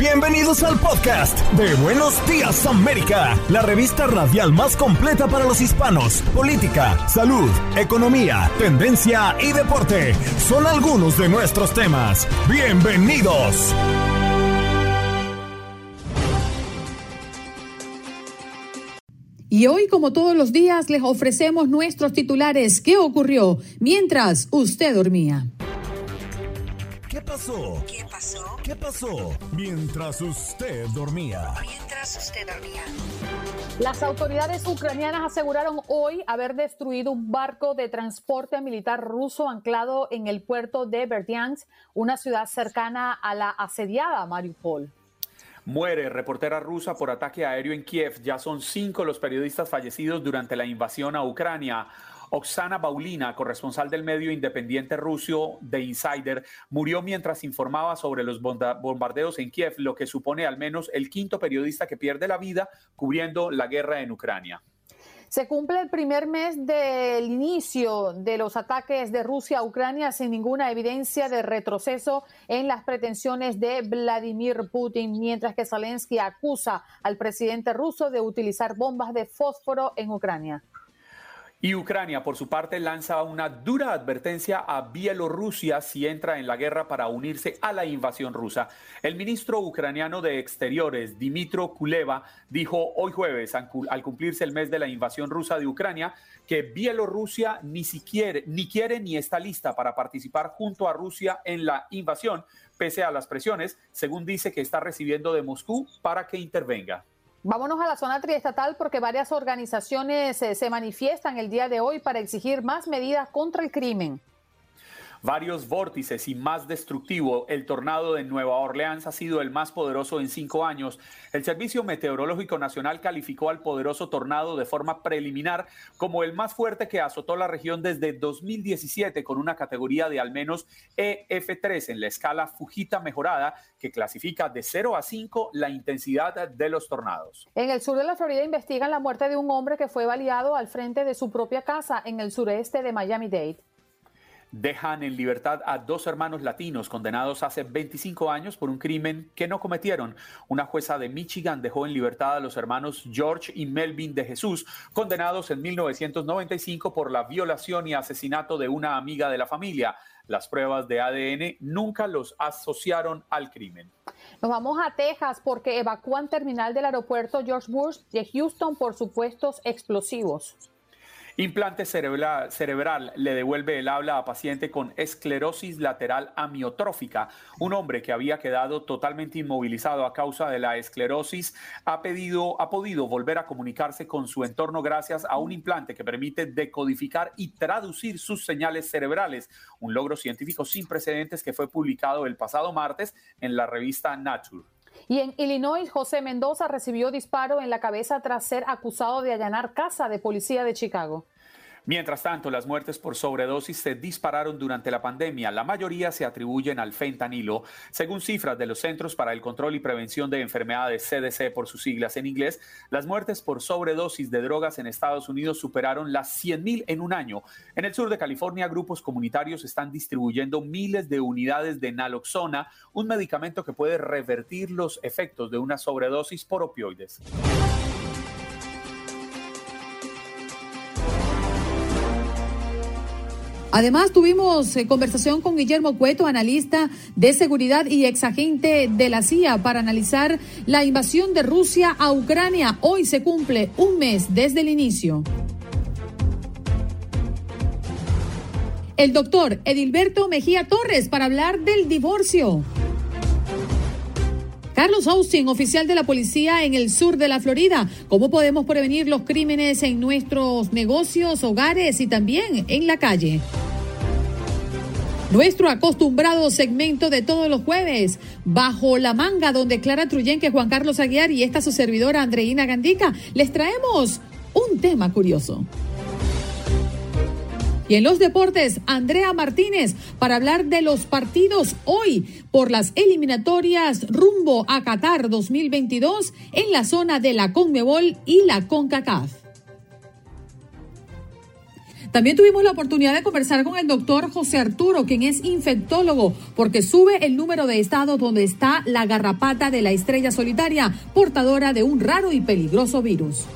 Bienvenidos al podcast de Buenos Días América, la revista radial más completa para los hispanos. Política, salud, economía, tendencia y deporte son algunos de nuestros temas. Bienvenidos. Y hoy, como todos los días, les ofrecemos nuestros titulares. ¿Qué ocurrió mientras usted dormía? ¿Qué pasó? ¿Qué pasó? ¿Qué pasó? Mientras usted dormía. Mientras usted dormía. Las autoridades ucranianas aseguraron hoy haber destruido un barco de transporte militar ruso anclado en el puerto de Berdyansk, una ciudad cercana a la asediada Mariupol. Muere reportera rusa por ataque aéreo en Kiev. Ya son cinco los periodistas fallecidos durante la invasión a Ucrania. Oksana Baulina, corresponsal del medio independiente ruso The Insider, murió mientras informaba sobre los bombardeos en Kiev, lo que supone al menos el quinto periodista que pierde la vida cubriendo la guerra en Ucrania. Se cumple el primer mes del inicio de los ataques de Rusia a Ucrania sin ninguna evidencia de retroceso en las pretensiones de Vladimir Putin, mientras que Zelensky acusa al presidente ruso de utilizar bombas de fósforo en Ucrania. Y Ucrania, por su parte, lanza una dura advertencia a Bielorrusia si entra en la guerra para unirse a la invasión rusa. El ministro ucraniano de Exteriores, Dimitro Kuleva, dijo hoy jueves, al cumplirse el mes de la invasión rusa de Ucrania, que Bielorrusia ni siquiera ni quiere ni está lista para participar junto a Rusia en la invasión, pese a las presiones, según dice que está recibiendo de Moscú para que intervenga. Vámonos a la zona triestatal porque varias organizaciones eh, se manifiestan el día de hoy para exigir más medidas contra el crimen varios vórtices y más destructivo, el tornado de Nueva Orleans ha sido el más poderoso en cinco años. El Servicio Meteorológico Nacional calificó al poderoso tornado de forma preliminar como el más fuerte que azotó la región desde 2017 con una categoría de al menos EF3 en la escala Fujita mejorada que clasifica de 0 a 5 la intensidad de los tornados. En el sur de la Florida investigan la muerte de un hombre que fue baleado al frente de su propia casa en el sureste de Miami-Dade dejan en libertad a dos hermanos latinos condenados hace 25 años por un crimen que no cometieron. Una jueza de Michigan dejó en libertad a los hermanos George y Melvin de Jesús, condenados en 1995 por la violación y asesinato de una amiga de la familia. Las pruebas de ADN nunca los asociaron al crimen. Nos vamos a Texas porque evacúan terminal del aeropuerto George Bush de Houston por supuestos explosivos. Implante cerebral, le devuelve el habla a paciente con esclerosis lateral amiotrófica. Un hombre que había quedado totalmente inmovilizado a causa de la esclerosis ha, pedido, ha podido volver a comunicarse con su entorno gracias a un implante que permite decodificar y traducir sus señales cerebrales. Un logro científico sin precedentes que fue publicado el pasado martes en la revista Nature. Y en Illinois, José Mendoza recibió disparo en la cabeza tras ser acusado de allanar casa de policía de Chicago. Mientras tanto, las muertes por sobredosis se dispararon durante la pandemia. La mayoría se atribuyen al fentanilo. Según cifras de los Centros para el Control y Prevención de Enfermedades, CDC por sus siglas en inglés, las muertes por sobredosis de drogas en Estados Unidos superaron las 100.000 en un año. En el sur de California, grupos comunitarios están distribuyendo miles de unidades de naloxona, un medicamento que puede revertir los efectos de una sobredosis por opioides. Además, tuvimos eh, conversación con Guillermo Cueto, analista de seguridad y exagente de la CIA, para analizar la invasión de Rusia a Ucrania. Hoy se cumple un mes desde el inicio. El doctor Edilberto Mejía Torres para hablar del divorcio. Carlos Austin, oficial de la policía en el sur de la Florida. ¿Cómo podemos prevenir los crímenes en nuestros negocios, hogares y también en la calle? Nuestro acostumbrado segmento de todos los jueves, Bajo la Manga, donde Clara Truyenque, Juan Carlos Aguiar y esta su servidora Andreina Gandica, les traemos un tema curioso. Y en los deportes, Andrea Martínez para hablar de los partidos hoy por las eliminatorias rumbo a Qatar 2022 en la zona de la Conmebol y la CONCACAF. También tuvimos la oportunidad de conversar con el doctor José Arturo, quien es infectólogo, porque sube el número de estados donde está la garrapata de la estrella solitaria, portadora de un raro y peligroso virus.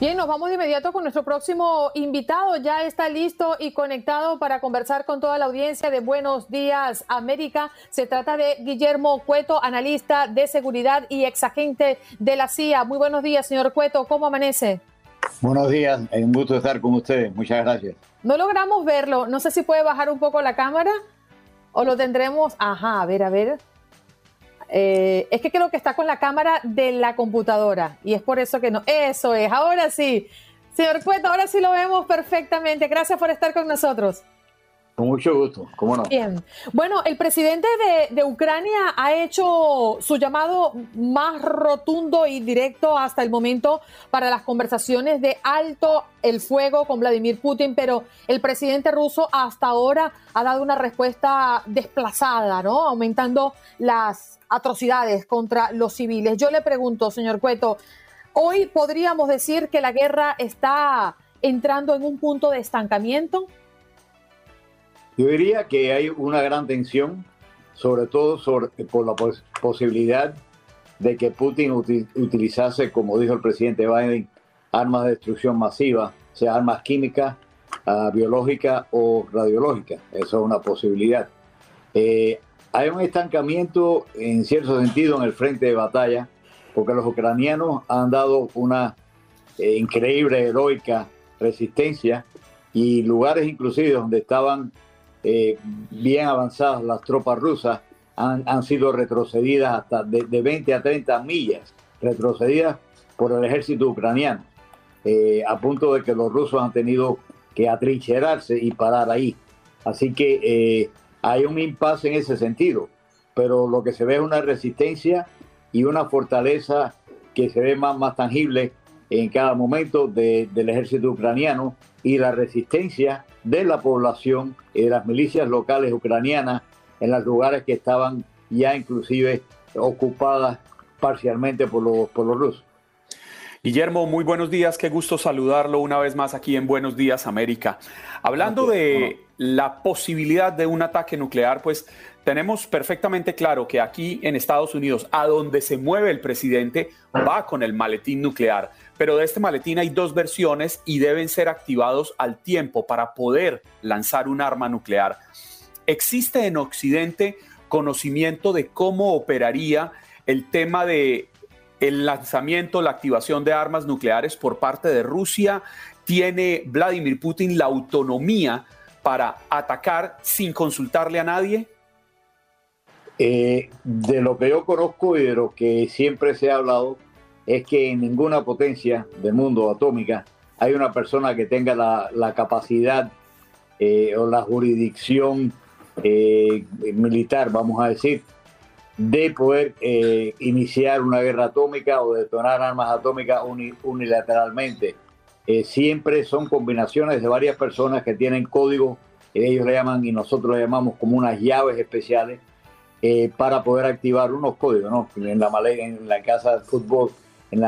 Bien, nos vamos de inmediato con nuestro próximo invitado. Ya está listo y conectado para conversar con toda la audiencia de Buenos Días América. Se trata de Guillermo Cueto, analista de seguridad y exagente de la CIA. Muy buenos días, señor Cueto. ¿Cómo amanece? Buenos días, es un gusto estar con ustedes. Muchas gracias. No logramos verlo. No sé si puede bajar un poco la cámara o lo tendremos. Ajá, a ver, a ver. Eh, es que creo que está con la cámara de la computadora y es por eso que no. Eso es, ahora sí. Señor Cueto, ahora sí lo vemos perfectamente. Gracias por estar con nosotros. Con mucho gusto, ¿cómo no? Bien. Bueno, el presidente de, de, Ucrania ha hecho su llamado más rotundo y directo hasta el momento para las conversaciones de alto el fuego con Vladimir Putin, pero el presidente ruso hasta ahora ha dado una respuesta desplazada, ¿no? Aumentando las atrocidades contra los civiles. Yo le pregunto, señor Cueto, ¿hoy podríamos decir que la guerra está entrando en un punto de estancamiento? Yo diría que hay una gran tensión, sobre todo por la posibilidad de que Putin utilizase, como dijo el presidente Biden, armas de destrucción masiva, sea armas químicas, uh, biológicas o radiológicas. Eso es una posibilidad. Eh, hay un estancamiento en cierto sentido en el frente de batalla, porque los ucranianos han dado una eh, increíble, heroica resistencia y lugares inclusive donde estaban eh, bien avanzadas las tropas rusas han, han sido retrocedidas hasta de, de, 20 a 30 millas, retrocedidas por el ejército ucraniano, eh, a punto de que los rusos han tenido que atrincherarse y parar ahí. Así que eh, hay un impasse en ese sentido, pero lo que se ve es una resistencia y una fortaleza que se ve más, más tangible en cada momento de, del ejército ucraniano y la resistencia de la población y de las milicias locales ucranianas en los lugares que estaban ya inclusive ocupadas parcialmente por los, por los rusos. Guillermo, muy buenos días, qué gusto saludarlo una vez más aquí en Buenos Días América. Hablando de la posibilidad de un ataque nuclear, pues tenemos perfectamente claro que aquí en Estados Unidos, a donde se mueve el presidente, va con el maletín nuclear. Pero de este maletín hay dos versiones y deben ser activados al tiempo para poder lanzar un arma nuclear. ¿Existe en Occidente conocimiento de cómo operaría el tema de el lanzamiento, la activación de armas nucleares por parte de Rusia? ¿Tiene Vladimir Putin la autonomía para atacar sin consultarle a nadie? Eh, de lo que yo conozco y de lo que siempre se ha hablado, es que en ninguna potencia del mundo atómica hay una persona que tenga la, capacidad eh, o la jurisdicción eh, militar, vamos a decir, de poder eh, iniciar una guerra atómica o detonar armas atómicas uni, unilateralmente. Eh, siempre son combinaciones de varias personas que tienen códigos, ellos le llaman y nosotros le llamamos como unas llaves especiales eh, para poder activar unos códigos, ¿no? En la, en la casa de fútbol en,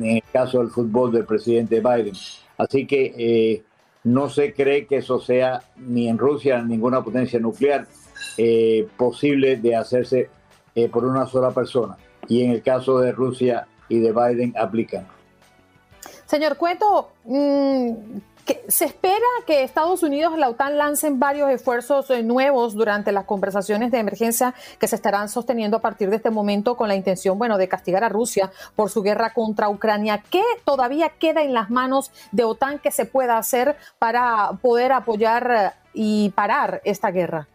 el caso del fútbol del presidente Biden. Así que eh, no se cree que eso sea ni en Rusia, ni ninguna potencia nuclear, posible de hacerse por una sola persona. Y en el caso de Rusia y de Biden aplican. Señor Cueto, mmm, se espera que Estados Unidos y la OTAN lancen varios esfuerzos eh, nuevos durante las conversaciones de emergencia que se estarán sosteniendo a partir de este momento con la intención, bueno, de castigar a Rusia por su guerra contra Ucrania. ¿Qué todavía queda en las manos de OTAN que se pueda hacer para poder apoyar y parar esta guerra?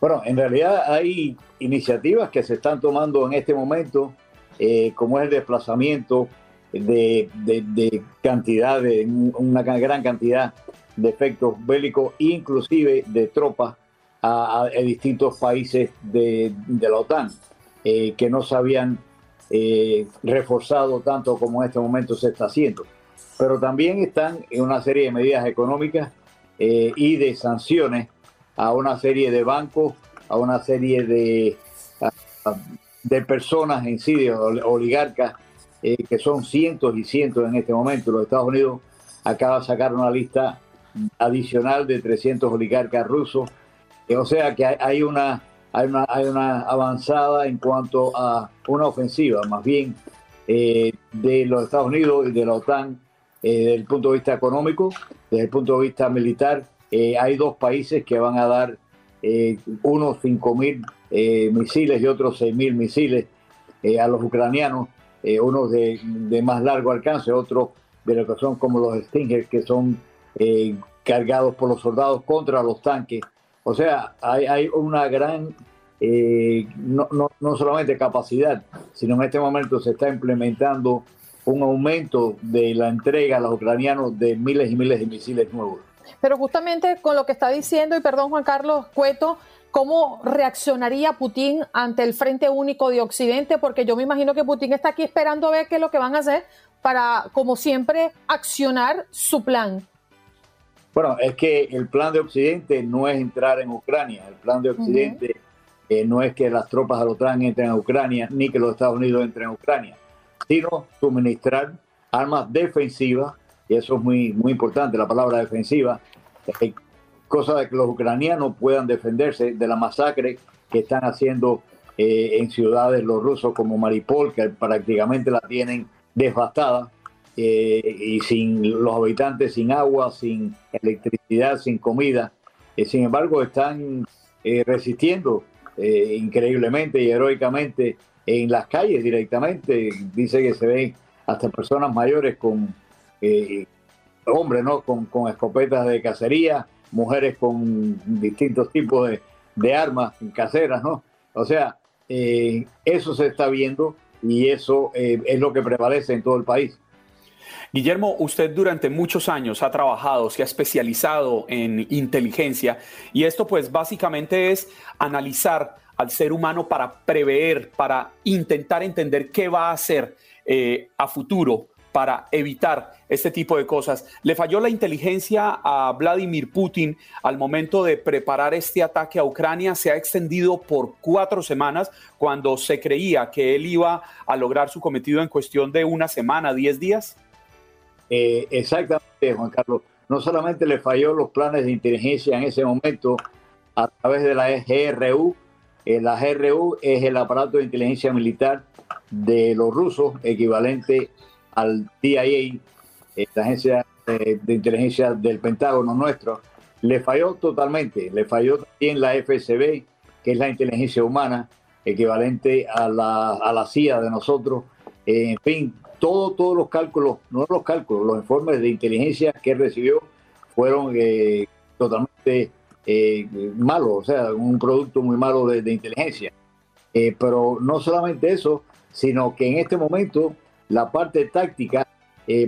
Bueno, en realidad hay iniciativas que se están tomando en este momento, eh, como es el desplazamiento de, cantidad, de una gran cantidad de efectos bélicos, inclusive de tropas a, distintos países de, la OTAN, eh, que no se habían eh, reforzado tanto como en este momento se está haciendo. Pero también están en una serie de medidas económicas eh, y de sanciones a una serie de bancos, a una serie de, de personas en sí, de oligarcas, que son cientos y cientos en este momento. Los Estados Unidos acaba de sacar una lista adicional de 300 oligarcas rusos. O sea que hay una, hay una, hay una avanzada en cuanto a una ofensiva, más bien eh, de los Estados Unidos y de la OTAN eh, desde el punto de vista económico, desde el punto de vista militar. Eh, hay dos países que van a dar unos 5.000 misiles y otros 6.000 misiles a los ucranianos, unos de, más largo alcance, otros de lo que son como los Stinger, que son eh, cargados por los soldados contra los tanques. O sea, hay, una gran, eh, no, no, solamente capacidad, sino en este momento se está implementando un aumento de la entrega a los ucranianos de miles y miles de misiles nuevos. Pero justamente con lo que está diciendo, y perdón Juan Carlos Cueto, ¿cómo reaccionaría Putin ante el Frente Único de Occidente? Porque yo me imagino que Putin está aquí esperando a ver qué es lo que van a hacer para, como siempre, accionar su plan. Bueno, es que el plan de Occidente no es entrar en Ucrania. El plan de Occidente eh, no es que las tropas de la OTAN entren a Ucrania ni que los Estados Unidos entren a Ucrania, sino suministrar armas defensivas, y eso es muy, muy importante, la palabra defensiva, eh, cosa de que los ucranianos puedan defenderse de la masacre que están haciendo eh, en ciudades los rusos como Maripol, que prácticamente la tienen devastada eh, y sin los habitantes, sin agua, sin electricidad, sin comida. Eh, sin embargo, están eh, resistiendo increíblemente y heroicamente en las calles directamente. Dice que se ven hasta personas mayores con hombres, ¿no? Con, con, escopetas de cacería, mujeres con distintos tipos de, de armas caseras, ¿no? O sea, eso se está viendo y eso es lo que prevalece en todo el país. Guillermo, usted durante muchos años ha trabajado, se ha especializado en inteligencia y esto pues básicamente es analizar al ser humano para prever, para intentar entender qué va a hacer eh, a futuro para evitar este tipo de cosas. ¿Le falló la inteligencia a Vladimir Putin al momento de preparar este ataque a Ucrania? Se ha extendido por cuatro semanas cuando se creía que él iba a lograr su cometido en cuestión de una semana, diez días. Eh, exactamente, Juan Carlos. No solamente le falló los planes de inteligencia en ese momento a través de la GRU, eh, la GRU es el aparato de inteligencia militar de los rusos, equivalente al DIA, eh, la agencia de inteligencia del Pentágono nuestro. Le falló totalmente, le falló también la FSB, que es la inteligencia humana, equivalente a la, a la CIA de nosotros. en fin, todos los cálculos, no los cálculos, los informes de inteligencia que recibió fueron eh, totalmente eh, malos, o sea, un producto muy malo de, inteligencia. Eh, pero no solamente eso, sino que en este momento la parte táctica,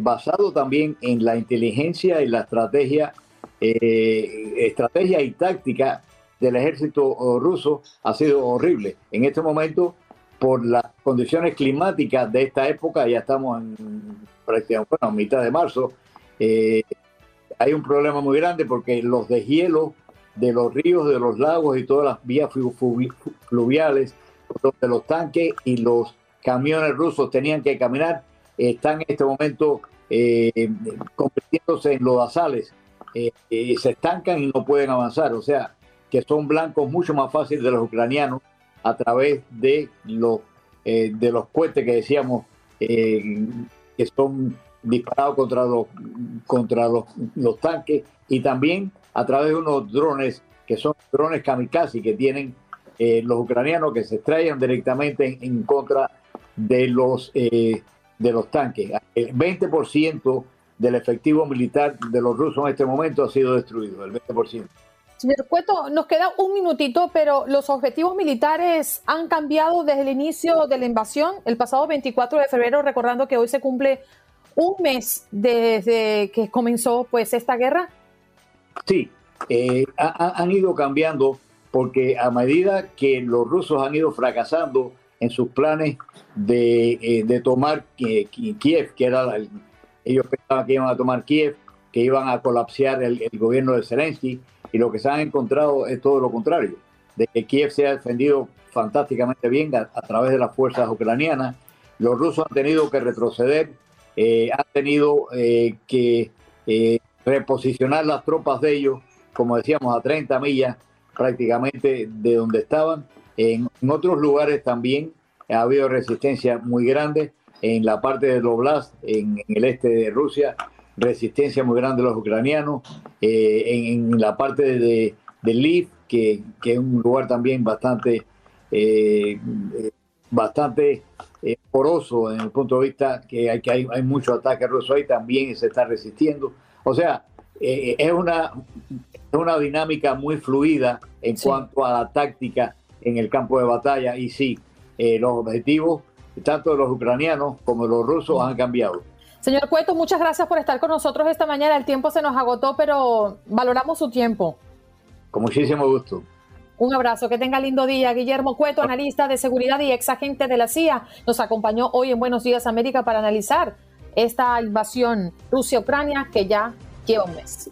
basado también en la inteligencia y la estrategia, estrategia y táctica del ejército ruso ha sido horrible. En este momento por las condiciones climáticas de esta época, ya estamos en prácticamente mitad de marzo, eh, hay un problema muy grande porque los deshielos de los ríos, de los lagos y todas las vías fluviales, donde los tanques y los camiones rusos tenían que caminar, están en este momento eh, convirtiéndose en lodazales, eh, se estancan y no pueden avanzar, o sea, que son blancos mucho más fáciles de los ucranianos a través de los, eh, de los cohetes que decíamos eh, que son disparados contra los, contra los, tanques y también a través de unos drones que son drones kamikaze que tienen eh, los ucranianos que se extraen directamente en, contra de los, de los tanques. El 20% del efectivo militar de los rusos en este momento ha sido destruido, el 20%. Señor Cueto, nos queda un minutito, pero los objetivos militares han cambiado desde el inicio de la invasión, el pasado 24 de febrero, recordando que hoy se cumple un mes desde que comenzó pues esta guerra. Sí, eh, han ido cambiando porque a medida que los rusos han ido fracasando en sus planes de, eh, tomar Kiev, que era ellos pensaban que iban a tomar Kiev, que iban a colapsar el, gobierno de Zelensky, y lo que se han encontrado es todo lo contrario, de que Kiev se ha defendido fantásticamente bien a, través de las fuerzas ucranianas. Los rusos han tenido que retroceder, eh, han tenido eh, que eh, reposicionar las tropas de ellos, como decíamos, a 30 millas prácticamente de donde estaban. En, otros lugares también ha habido resistencia muy grande. En la parte de Oblast, en el este de Rusia, resistencia muy grande de los ucranianos, eh, en, la parte de, de Lviv, que, que, es un lugar también bastante, eh, bastante eh, poroso en el punto de vista que hay, que hay, hay mucho ataque ruso ahí, también se está resistiendo. O sea, es, una, una dinámica muy fluida en cuanto a la táctica en el campo de batalla y sí, los objetivos tanto de los ucranianos como de los rusos han cambiado. Señor Cueto, muchas gracias por estar con nosotros esta mañana. El tiempo se nos agotó, pero valoramos su tiempo. Con muchísimo gusto. Un abrazo, que tenga lindo día. Guillermo Cueto, analista de seguridad y ex agente de la CIA, nos acompañó hoy en Buenos Días América para analizar esta invasión Rusia-Ucrania que ya lleva un mes.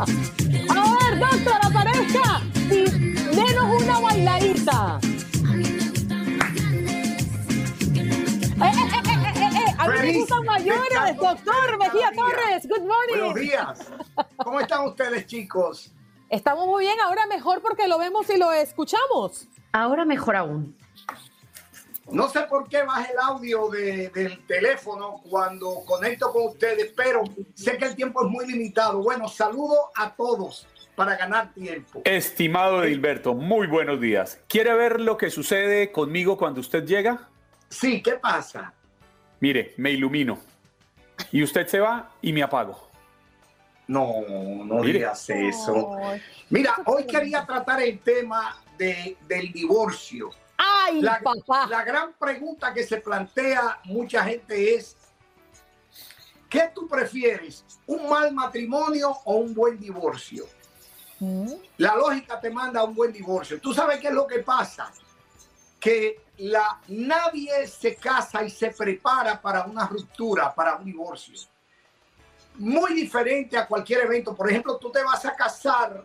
A ver, doctor, aparezca y denos una bailadita. Eh, eh, eh, a mí me gustan mayores, doctor Mejía Torres. Good morning. Buenos días. ¿Cómo están ustedes, chicos? Estamos muy bien, ahora mejor porque lo vemos y lo escuchamos. Ahora mejor aún. No sé por qué baja el audio del teléfono cuando conecto con ustedes, pero sé que el tiempo es muy limitado. Bueno, saludo a todos para ganar tiempo. Estimado Edilberto, muy buenos días. ¿Quiere ver lo que sucede conmigo cuando usted llega? Sí, ¿qué pasa? Mire, me ilumino. Y usted se va y me apago. No, no digas eso. Mira, hoy quería tratar el tema de, del divorcio la, La gran pregunta que se plantea mucha gente es, ¿qué tú prefieres? ¿Un mal matrimonio o un buen divorcio? Mm. La lógica te manda a un buen divorcio. ¿Tú sabes qué es lo que pasa? Que la, nadie se casa y se prepara para una ruptura, para un divorcio. Muy diferente a cualquier evento. Por ejemplo, tú te vas a casar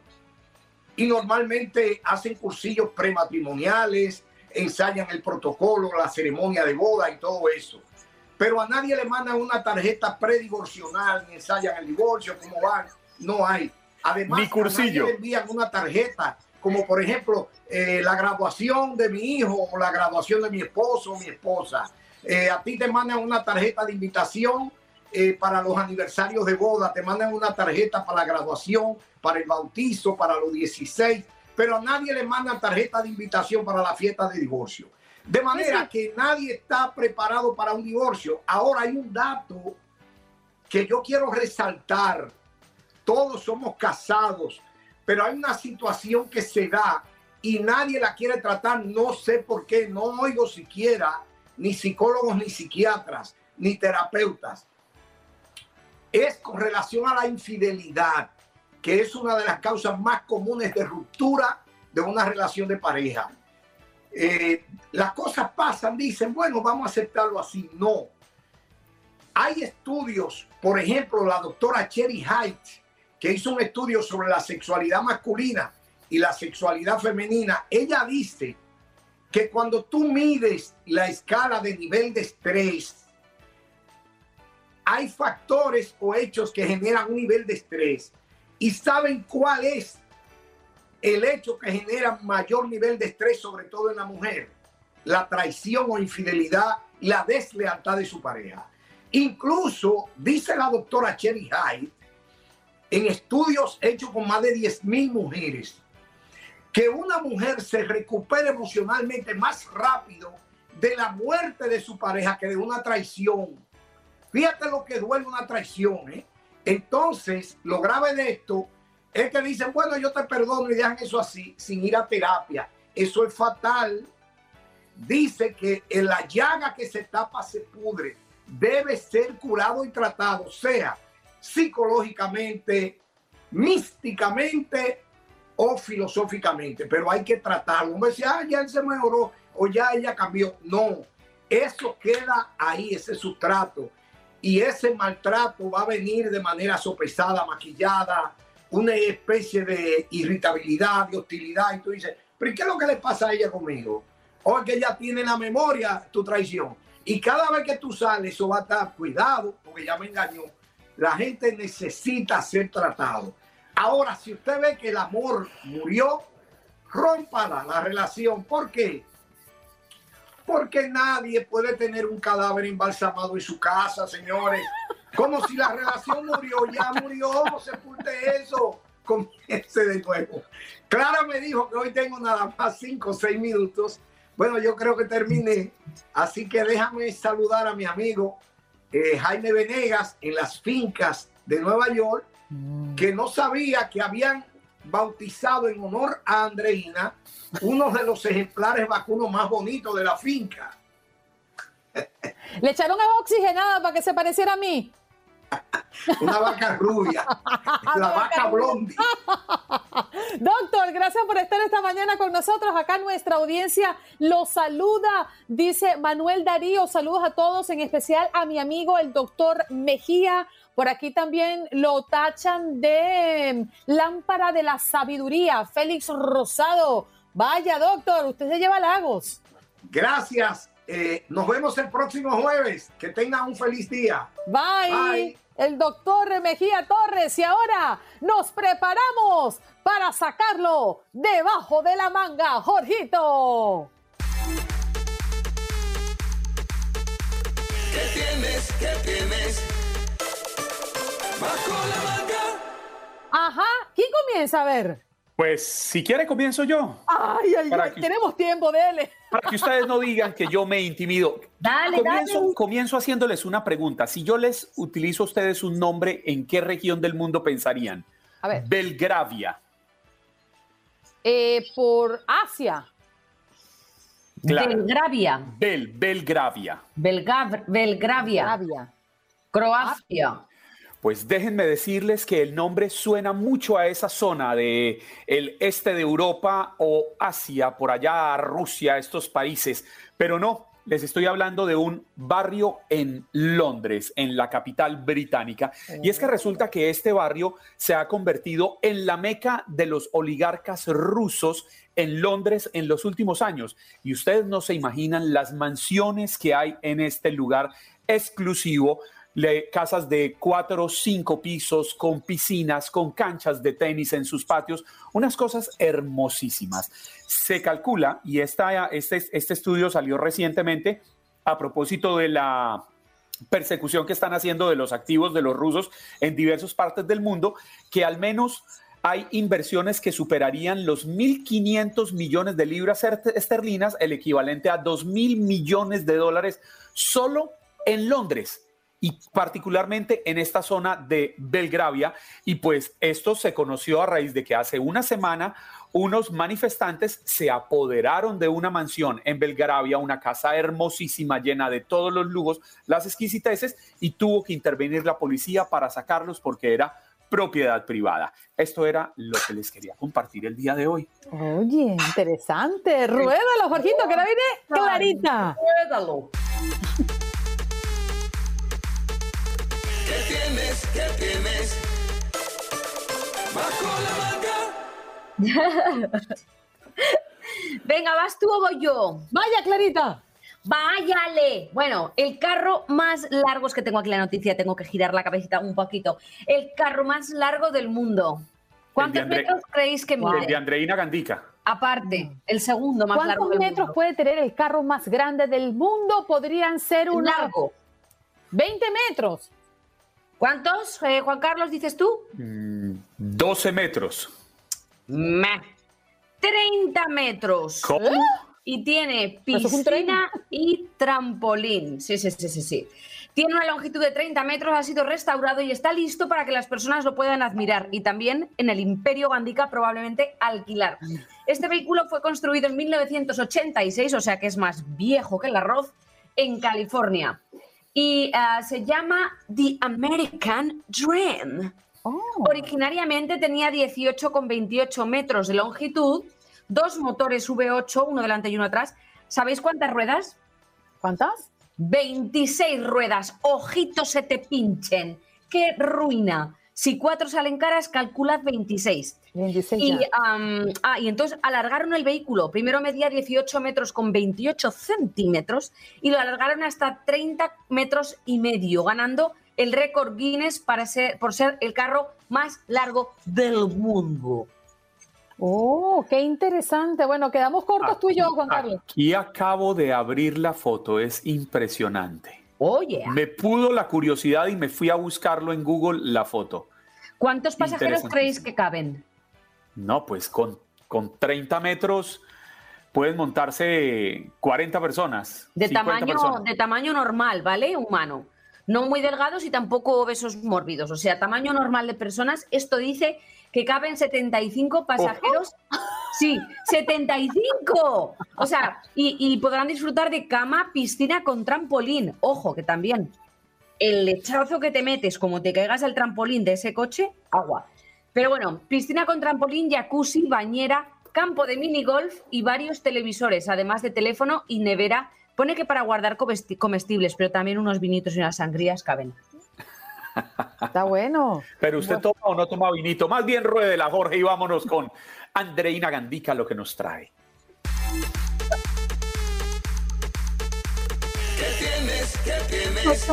y normalmente hacen cursillos prematrimoniales, ensayan el protocolo, la ceremonia de boda y todo eso. Pero a nadie le mandan una tarjeta predivorcional, ni ensayan el divorcio, cómo van. No hay. Además, ni cursillo. le envían una tarjeta, como por ejemplo eh, la graduación de mi hijo o la graduación de mi esposo o mi esposa. Eh, a ti te mandan una tarjeta de invitación eh, para los aniversarios de boda, te mandan una tarjeta para la graduación, para el bautizo, para los 16 pero a nadie le manda tarjeta de invitación para la fiesta de divorcio. De manera que nadie está preparado para un divorcio. Ahora hay un dato que yo quiero resaltar. Todos somos casados, pero hay una situación que se da y nadie la quiere tratar. No sé por qué. No oigo siquiera ni psicólogos, ni psiquiatras, ni terapeutas. Es con relación a la infidelidad que es una de las causas más comunes de ruptura de una relación de pareja. Eh, las cosas pasan, dicen, bueno, vamos a aceptarlo así. No. Hay estudios, por ejemplo, la doctora Cherry Height, que hizo un estudio sobre la sexualidad masculina y la sexualidad femenina. Ella dice que cuando tú mides la escala de nivel de estrés, hay factores o hechos que generan un nivel de estrés y saben cuál es el hecho que genera mayor nivel de estrés, sobre todo en la mujer, la traición o infidelidad, la deslealtad de su pareja. Incluso, dice la doctora Cherry Hyde, en estudios hechos con más de 10 mil mujeres, que una mujer se recupere emocionalmente más rápido de la muerte de su pareja que de una traición. Fíjate lo que duele una traición, ¿eh? Entonces, lo grave de esto es que dicen, bueno, yo te perdono y dejan eso así, sin ir a terapia. Eso es fatal. Dice que en la llaga que se tapa se pudre. Debe ser curado y tratado, sea psicológicamente, místicamente o filosóficamente, pero hay que tratarlo. Me decía, ah, ya él se mejoró o ya ella cambió. No, eso queda ahí, ese sustrato. Y ese maltrato va a venir de manera sopesada, maquillada, una especie de irritabilidad, de hostilidad. Y tú dices, pero ¿qué es lo que le pasa a ella conmigo? O que ella tiene en la memoria tu traición. Y cada vez que tú sales, eso va a estar cuidado, porque ya me engañó. La gente necesita ser tratado. Ahora, si usted ve que el amor murió, rómpala la relación. ¿Por qué? Porque nadie puede tener un cadáver embalsamado en su casa, señores. Como si la relación murió, ya murió, sepulte eso, comience de nuevo. Clara me dijo que hoy tengo nada más cinco o seis minutos. Bueno, yo creo que terminé, así que déjame saludar a mi amigo eh, Jaime Venegas en las fincas de Nueva York, que no sabía que habían bautizado en honor a Andreina uno de los ejemplares vacunos más bonitos de la finca. Le echaron agua oxigenada para que se pareciera a mí. Una vaca rubia, la vaca blondie. Doctor, gracias por estar esta mañana con nosotros. Acá nuestra audiencia lo saluda, dice Manuel Darío. Saludos a todos, en especial a mi amigo el doctor Mejía. Por aquí también lo tachan de lámpara de la sabiduría, Félix Rosado. Vaya, doctor, usted se lleva lagos. Gracias. Eh, nos vemos el próximo jueves. Que tenga un feliz día. Bye. El doctor Mejía Torres. Y ahora nos preparamos para sacarlo debajo de la manga, Jorgito. ¿Qué tienes? ¿Qué tienes? Bajo la manga. Ajá. ¿Quién comienza a ver? Pues si quiere comienzo yo. Ay, ay, ay, tenemos tiempo, dele. Para que ustedes no digan que yo me intimido. Dale, comienzo, dale. comienzo haciéndoles una pregunta. Si yo les utilizo a ustedes un nombre, ¿en qué región del mundo pensarían? A ver. Belgravia. Eh, por Asia. Claro. Belgravia. Bel, Belgravia. Belgav- Belgravia. Croacia. Pues déjenme decirles que el nombre suena mucho a esa zona de el este de Europa o Asia, por allá a Rusia, estos países, pero no, les estoy hablando de un barrio en Londres, en la capital británica. Y es que resulta que este barrio se ha convertido en la meca de los oligarcas rusos en Londres en los últimos años. Y ustedes no se imaginan las mansiones que hay en este lugar exclusivo le- casas de cuatro o cinco pisos, con piscinas, con canchas de tenis en sus patios, unas cosas hermosísimas. Se calcula, y esta, este, este estudio salió recientemente a propósito de la persecución que están haciendo de los activos de los rusos en diversas partes del mundo, que al menos hay inversiones que superarían los 1.500 millones de libras ester- esterlinas, el equivalente a 2.000 millones de dólares, solo en Londres y particularmente en esta zona de Belgravia. Y pues esto se conoció a raíz de que hace una semana unos manifestantes se apoderaron de una mansión en Belgravia, una casa hermosísima llena de todos los lujos, las exquisiteces, y tuvo que intervenir la policía para sacarlos porque era propiedad privada. Esto era lo que les quería compartir el día de hoy. Oye, interesante. Ruédalo, Jorgito, que la viene clarita. Ruédalo. Tienes? ¿Qué tienes? Bajo la manga. Venga, ¿vas tú o voy yo? Vaya, Clarita. Váyale. Bueno, el carro más largo, es que tengo aquí la noticia, tengo que girar la cabecita un poquito. El carro más largo del mundo. ¿Cuántos de metros creéis que El de mide? Andreina Gandica. Aparte, el segundo más largo ¿Cuántos metros mundo. puede tener el carro más grande del mundo? Podrían ser unos Largo. 20 metros. ¿Cuántos, eh, Juan Carlos, dices tú? Mm, 12 metros. Meh. 30 metros. ¿Cómo? Y tiene piscina y trampolín. Sí, sí, sí, sí, sí. Tiene una longitud de 30 metros, ha sido restaurado y está listo para que las personas lo puedan admirar y también en el Imperio Gandica probablemente alquilar. Este vehículo fue construido en 1986, o sea que es más viejo que el arroz, en California. Y ah, se llama The American Dream. Oh. Originariamente tenía 18,28 metros de longitud, dos motores V8, uno delante y uno atrás. ¿Sabéis cuántas ruedas? ¿Cuántas? 26 ruedas. Ojitos se te pinchen. ¡Qué ruina! Si cuatro salen caras, calculad 26. 26 Y, ah, y entonces alargaron el vehículo. Primero medía 18 metros con 28 centímetros y lo alargaron hasta 30 metros y medio, ganando el récord Guinness para ser, por ser el carro más largo del mundo. Oh, qué interesante. Bueno, quedamos cortos tú y yo, Juan Carlos. Aquí acabo de abrir la foto, es impresionante. Oye, Me pudo la curiosidad y me fui a buscarlo en Google la foto. ¿cuántos pasajeros creéis que caben? No, pues con, con 30 metros pueden montarse 40 personas. De 50 tamaño, personas. de tamaño normal, ¿vale? Humano. No muy delgados y tampoco obesos mórbidos. O sea, tamaño normal de personas. Esto dice que caben 75 pasajeros. Sí, 75. O sea, y, y podrán disfrutar de cama, piscina con trampolín. Ojo, que también el lechazo que te metes, como te caigas al trampolín de ese coche, agua. Pero bueno, piscina con trampolín, jacuzzi, bañera, campo de minigolf y varios televisores, además de teléfono y nevera. Pone que para guardar comesti- comestibles, pero también unos vinitos y unas sangrías caben. Está bueno. Pero usted toma o no toma vinito. Más bien ruede la Jorge y vámonos con Andreina Gandica lo que nos trae. ¿Qué tienes? ¿Qué tienes?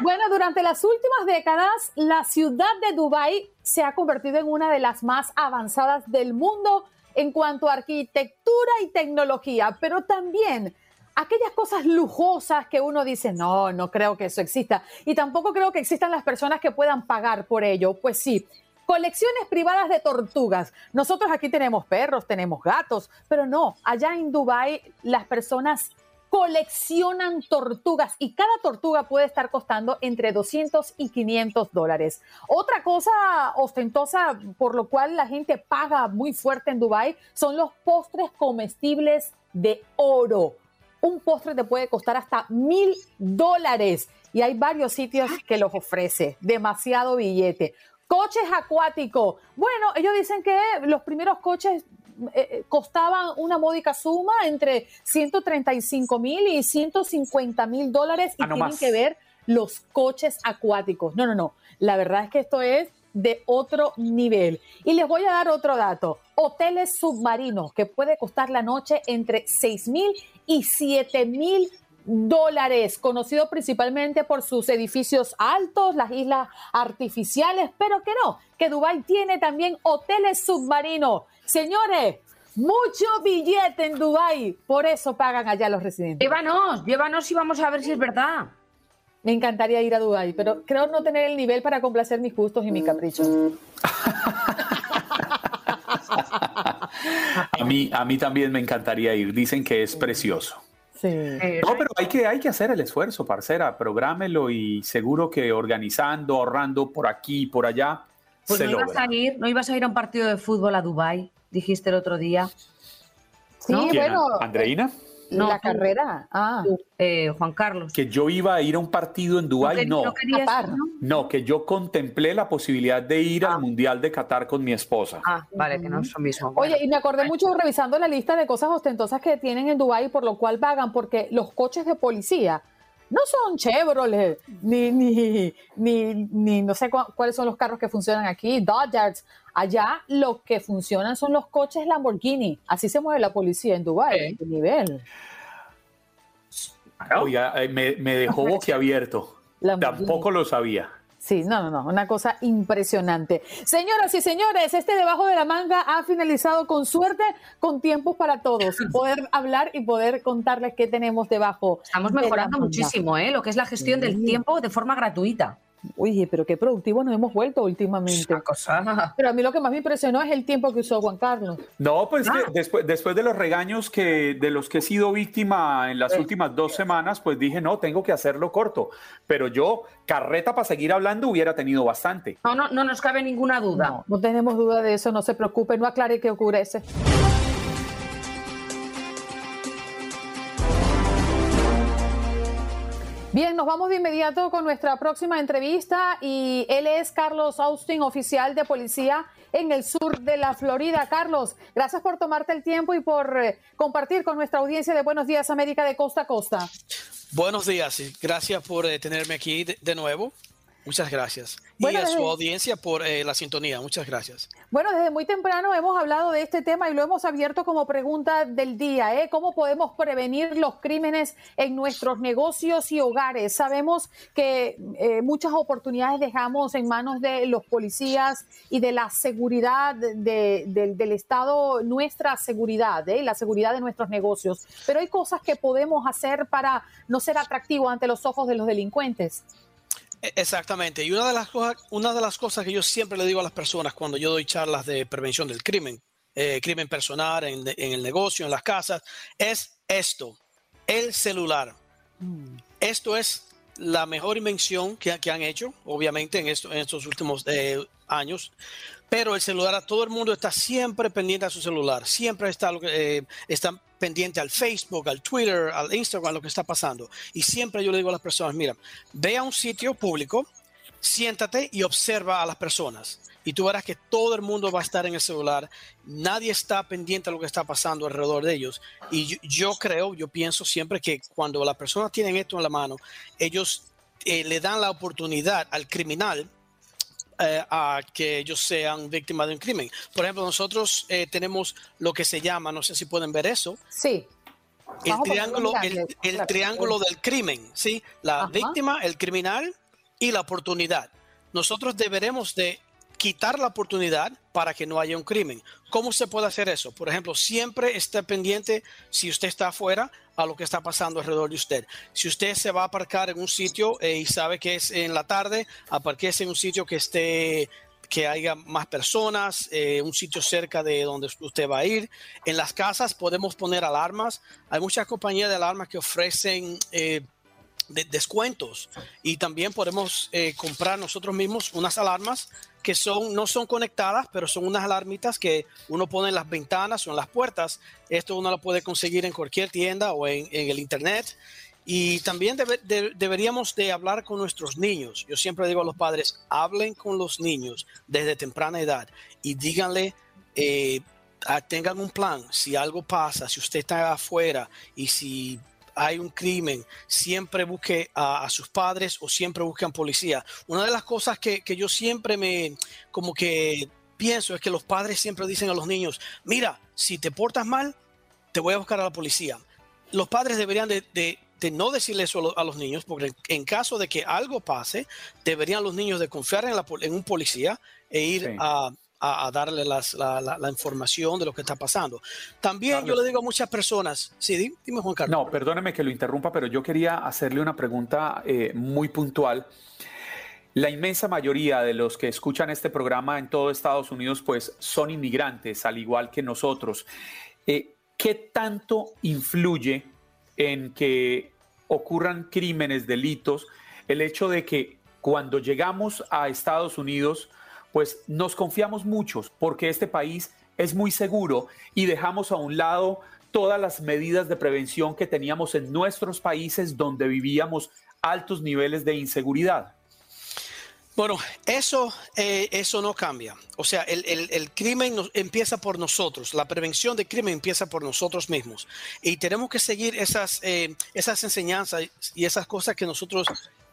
Bueno, durante las últimas décadas, la ciudad de Dubái se ha convertido en una de las más avanzadas del mundo en cuanto a arquitectura y tecnología, pero también aquellas cosas lujosas que uno dice, no, no creo que eso exista. Y tampoco creo que existan las personas que puedan pagar por ello. Pues sí. Colecciones privadas de tortugas. Nosotros aquí tenemos perros, tenemos gatos, pero no, allá en Dubái las personas coleccionan tortugas y cada tortuga puede estar costando entre 200 y 500 dólares. Otra cosa ostentosa por lo cual la gente paga muy fuerte en Dubai son los postres comestibles de oro. Un postre te puede costar hasta mil dólares y hay varios sitios que los ofrece. Demasiado billete. Coches acuáticos. Bueno, ellos dicen que los primeros coches eh, eh, costaban una módica suma entre 135 mil y 150 mil dólares y Ah, no tienen más. que ver los coches acuáticos. No, no, no. La verdad es que esto es de otro nivel. Y les voy a dar otro dato. Hoteles submarinos que puede costar la noche entre 6 mil y 7 mil dólares, conocido principalmente por sus edificios altos, las islas artificiales, pero que no, que Dubái tiene también hoteles submarinos. Señores, mucho billete en Dubái, por eso pagan allá los residentes. Llévanos, llévanos y vamos a ver si es verdad. Me encantaría ir a Dubái, pero creo no tener el nivel para complacer mis gustos y mis caprichos. A mí, a mí también me encantaría ir. Dicen que es precioso. Sí. No, pero hay que, hay que hacer el esfuerzo, parcera. Prográmelo y seguro que organizando, ahorrando por aquí y por allá, Pues se no ibas, a ir, no ibas a ir a un partido de fútbol a Dubai, dijiste el otro día. Sí, ¿No? ¿Quién, bueno, Andreina? No, la tú. carrera. Ah, Eh, Juan Carlos. Que yo iba a ir a un partido en Dubái, no. querías, Qatar. ¿no? No, que yo contemplé la posibilidad de ir al Mundial de Qatar con mi esposa. Ah, vale, que no es lo mismo. Oye, y me acordé mucho revisando la lista de cosas ostentosas que tienen en Dubái por lo cual pagan, porque los coches de policía no son Chevrolet, ni, ni, ni, ni no sé cu- cuáles son los carros que funcionan aquí, Dodgers. Allá lo que funcionan son los coches Lamborghini. Así se mueve la policía en Dubái, de nivel. Oiga, eh, me, me dejó boquiabierto. Tampoco lo sabía. Sí, no, no, no, una cosa impresionante. Señoras y señores, este debajo de la manga ha finalizado con suerte, con tiempos para todos, y poder hablar y poder contarles qué tenemos debajo. Estamos mejorando muchísimo, ¿eh? Lo que es la gestión del tiempo de forma gratuita. Oye, pero qué productivo nos hemos vuelto últimamente. Pero a mí lo que más me impresionó es el tiempo que usó Juan Carlos. No, pues que después, después de los regaños que de los que he sido víctima en las últimas dos semanas, pues dije, no, tengo que hacerlo corto. Pero yo, carreta para seguir hablando, hubiera tenido bastante. No, no, no nos cabe ninguna duda. No, no tenemos duda de eso, no se preocupe, no aclare qué ocurre ese. Bien, nos vamos de inmediato con nuestra próxima entrevista y él es Carlos Austin, oficial de policía en el sur de la Florida. Carlos, gracias por tomarte el tiempo y por eh, compartir con nuestra audiencia de Buenos Días América de costa a costa. Buenos días gracias por eh, tenerme aquí de nuevo. Muchas gracias. y a su audiencia por eh, la sintonía. Muchas gracias. Bueno, desde muy temprano hemos hablado de este tema y lo hemos abierto como pregunta del día. ¿eh? ¿Cómo podemos prevenir los crímenes en nuestros negocios y hogares? Sabemos que eh, muchas oportunidades dejamos en manos de los policías y de la seguridad de, de, del Estado, nuestra seguridad, ¿eh? la seguridad de nuestros negocios. Pero hay cosas que podemos hacer para no ser atractivos ante los ojos de los delincuentes. E, Exactamente. Y una de las cosas, una de las cosas que yo siempre le digo a las personas cuando yo doy charlas de prevención del crimen, eh, crimen personal en, en, el negocio, en las casas, es esto, el celular. Mm. Esto es la mejor invención que, que han hecho, obviamente, en, esto, en estos últimos eh, años. Pero el celular, todo el mundo está siempre pendiente a su celular, siempre está, eh, está pendiente al Facebook, al Twitter, al Instagram, lo que está pasando. Y siempre yo le digo a las personas, mira, ve a un sitio público, siéntate y observa a las personas. Y tú verás que todo el mundo va a estar en el celular, nadie está pendiente a lo que está pasando alrededor de ellos. Y yo, yo creo, yo pienso siempre que cuando las personas tienen esto en la mano, ellos eh, le dan la oportunidad al criminal eh, a que ellos sean víctimas de un crimen. Por ejemplo, nosotros eh, tenemos lo que se llama, no sé si pueden ver eso. Sí. El triángulo, el, el triángulo del crimen, ¿sí? La Ajá. víctima, el criminal y la oportunidad. Nosotros deberemos de quitar la oportunidad para que no haya un crimen. ¿Cómo se puede hacer eso? Por ejemplo, siempre esté pendiente si usted está afuera a lo que está pasando alrededor de usted. Si usted se va a aparcar en un sitio eh, y sabe que es en la tarde, aparquese en un sitio que esté que haya más personas, eh, un sitio cerca de donde usted va a ir. En las casas podemos poner alarmas. Hay muchas compañías de alarmas que ofrecen eh, de descuentos. Y también podemos eh, comprar nosotros mismos unas alarmas que son no son conectadas pero son unas alarmitas que uno pone en las ventanas o en las puertas. Esto uno lo puede conseguir en cualquier tienda o en, el internet. Y también debe, de, deberíamos de hablar con nuestros niños. Yo siempre digo a los padres hablen con los niños desde temprana edad y díganle eh, tengan un plan. Si algo pasa si usted está afuera y si hay un crimen, siempre busque a, a, sus padres o siempre busquen policía. Una de las cosas que, que, yo siempre me, como que pienso es que los padres siempre dicen a los niños, mira, si te portas mal, te voy a buscar a la policía. Los padres deberían de, de, de no decirle eso a los niños, porque en caso de que algo pase, deberían los niños de confiar en, la, en un policía e ir sí. a, a, a, darle las, la, la, la, información de lo que está pasando. También Carlos. yo le digo a muchas personas, sí, dime Juan Carlos. No, perdóneme que lo interrumpa, pero yo quería hacerle una pregunta eh, muy puntual. La inmensa mayoría de los que escuchan este programa en todo Estados Unidos, pues son inmigrantes, al igual que nosotros. Eh, ¿Qué tanto influye en que ocurran crímenes, delitos, el hecho de que cuando llegamos a Estados Unidos, pues nos confiamos muchos porque este país es muy seguro y dejamos a un lado todas las medidas de prevención que teníamos en nuestros países donde vivíamos altos niveles de inseguridad. Bueno, eso, eh, eso no cambia. O sea, el, crimen empieza por nosotros. La prevención de crimen empieza por nosotros mismos. Y tenemos que seguir esas, eh, esas enseñanzas y esas cosas que nosotros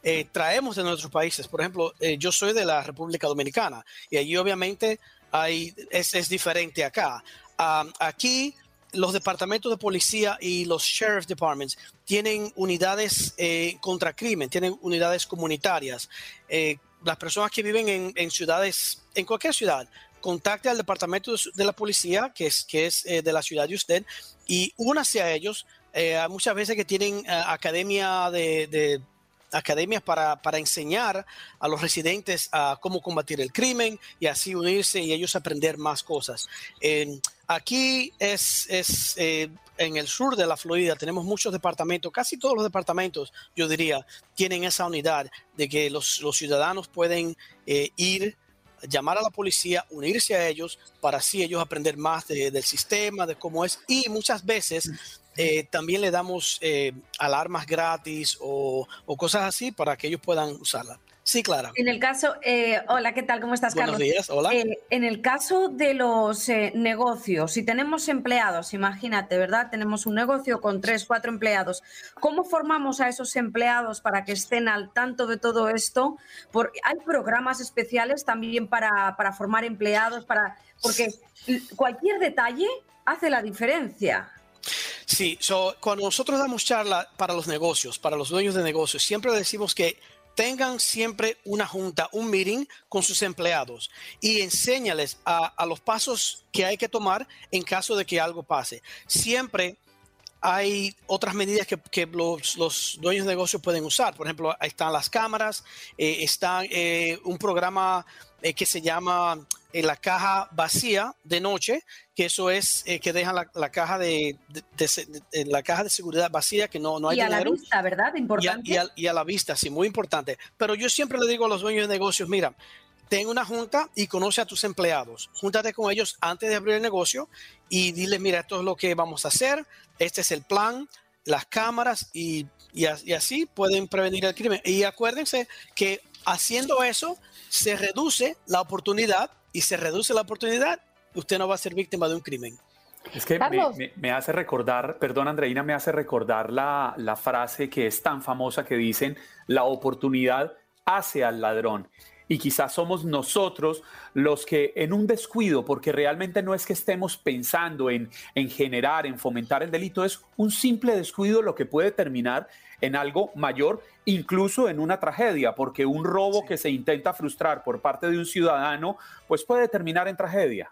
eh, traemos de nuestros países. Por ejemplo, eh, yo soy de la República Dominicana y allí obviamente hay, es, es diferente acá. Um, aquí los departamentos de policía y los sheriff departments tienen unidades eh, contra crimen, tienen unidades comunitarias. Eh, las personas que viven en, en, ciudades, en cualquier ciudad, contacte al departamento de, la policía, que es, que es eh, de la ciudad de usted, y únase a ellos. muchas veces que tienen academia de, de academias para, para enseñar a los residentes a cómo combatir el crimen y así unirse y ellos aprender más cosas. Aquí es, es eh, en el sur de la Florida, tenemos muchos departamentos, casi todos los departamentos, yo diría, tienen esa unidad de que los, los ciudadanos pueden eh, ir llamar a la policía, unirse a ellos para así ellos aprender más de- del sistema, de cómo es. Y muchas veces eh, también le damos eh, alarmas gratis o, o cosas así para que ellos puedan usarla. Sí, Clara. En el caso, eh, hola, ¿qué tal? ¿Cómo estás, Buenos Carlos? días, hola. Eh, en el caso de los eh, negocios, si tenemos empleados, imagínate, ¿verdad? Tenemos un negocio con tres, cuatro empleados. ¿Cómo formamos a esos empleados para que estén al tanto de todo esto? Por- hay programas especiales también para, para formar empleados, para porque cualquier detalle hace la diferencia. Sí, so, cuando nosotros damos charla para los negocios, para los dueños de negocios, siempre decimos que tengan siempre una junta, un meeting con sus empleados y enséñales a, los pasos que hay que tomar en caso de que algo pase. Siempre hay otras medidas que, los dueños de negocios pueden usar. Por ejemplo, ahí están las cámaras, eh, está eh, un programa eh, que se llama eh, la caja vacía de noche, que eso es eh, que dejan la, la caja de, de- de se- de- la caja de seguridad vacía, que no, no hay y a la dinero. vista, ¿verdad? Y a, Importante. y a- y a la vista, sí, muy importante. Pero yo siempre le digo a los dueños de negocios, mira, ten una junta y conoce a tus empleados. Júntate con ellos antes de abrir el negocio y dile, mira, esto es lo que vamos a hacer, este es el plan, las cámaras y, y y así pueden prevenir el crimen. Y acuérdense que haciendo eso se reduce la oportunidad y se reduce la oportunidad, usted no va a ser víctima de un crimen. Es que me, Carlos. me- me hace recordar, perdón Andreina, me hace recordar la, la frase que es tan famosa que dicen, la oportunidad hace al ladrón. Y quizás somos nosotros los que en un descuido, porque realmente no es que estemos pensando en, en generar, en fomentar el delito, es un simple descuido lo que puede terminar en algo mayor, incluso en una tragedia, porque un robo que se intenta frustrar por parte de un ciudadano, pues puede terminar en tragedia.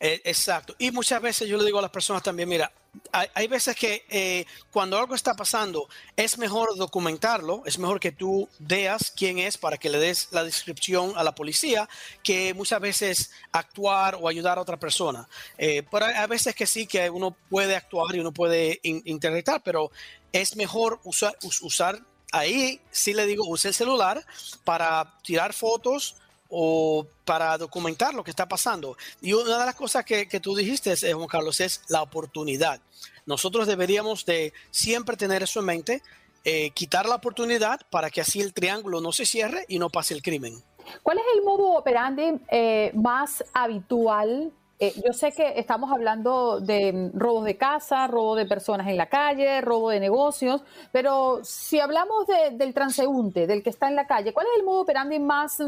Eh, exacto. Y muchas veces yo le digo a las personas también, mira, hay, hay veces que eh, cuando algo está pasando es mejor documentarlo, es mejor que tú veas quién es para que le des la descripción a la policía, que muchas veces actuar o ayudar a otra persona. Eh, pero hay, hay veces que sí, que uno puede actuar y uno puede in- interpretar, pero es mejor usar, us- usar ahí, sí le digo, use el celular para tirar fotos o para documentar lo que está pasando. Y una de las cosas que, que tú dijiste, eh, Juan Carlos, es la oportunidad. Nosotros deberíamos de siempre tener eso en mente, eh, quitar la oportunidad para que así el triángulo no se cierre y no pase el crimen. ¿Cuál es el modo operandi eh, más habitual? Eh, yo sé que estamos hablando de mm, robos de casa, robo de personas en la calle, robo de negocios, pero si hablamos de- del transeúnte, del que está en la calle, ¿cuál es el modo operandi más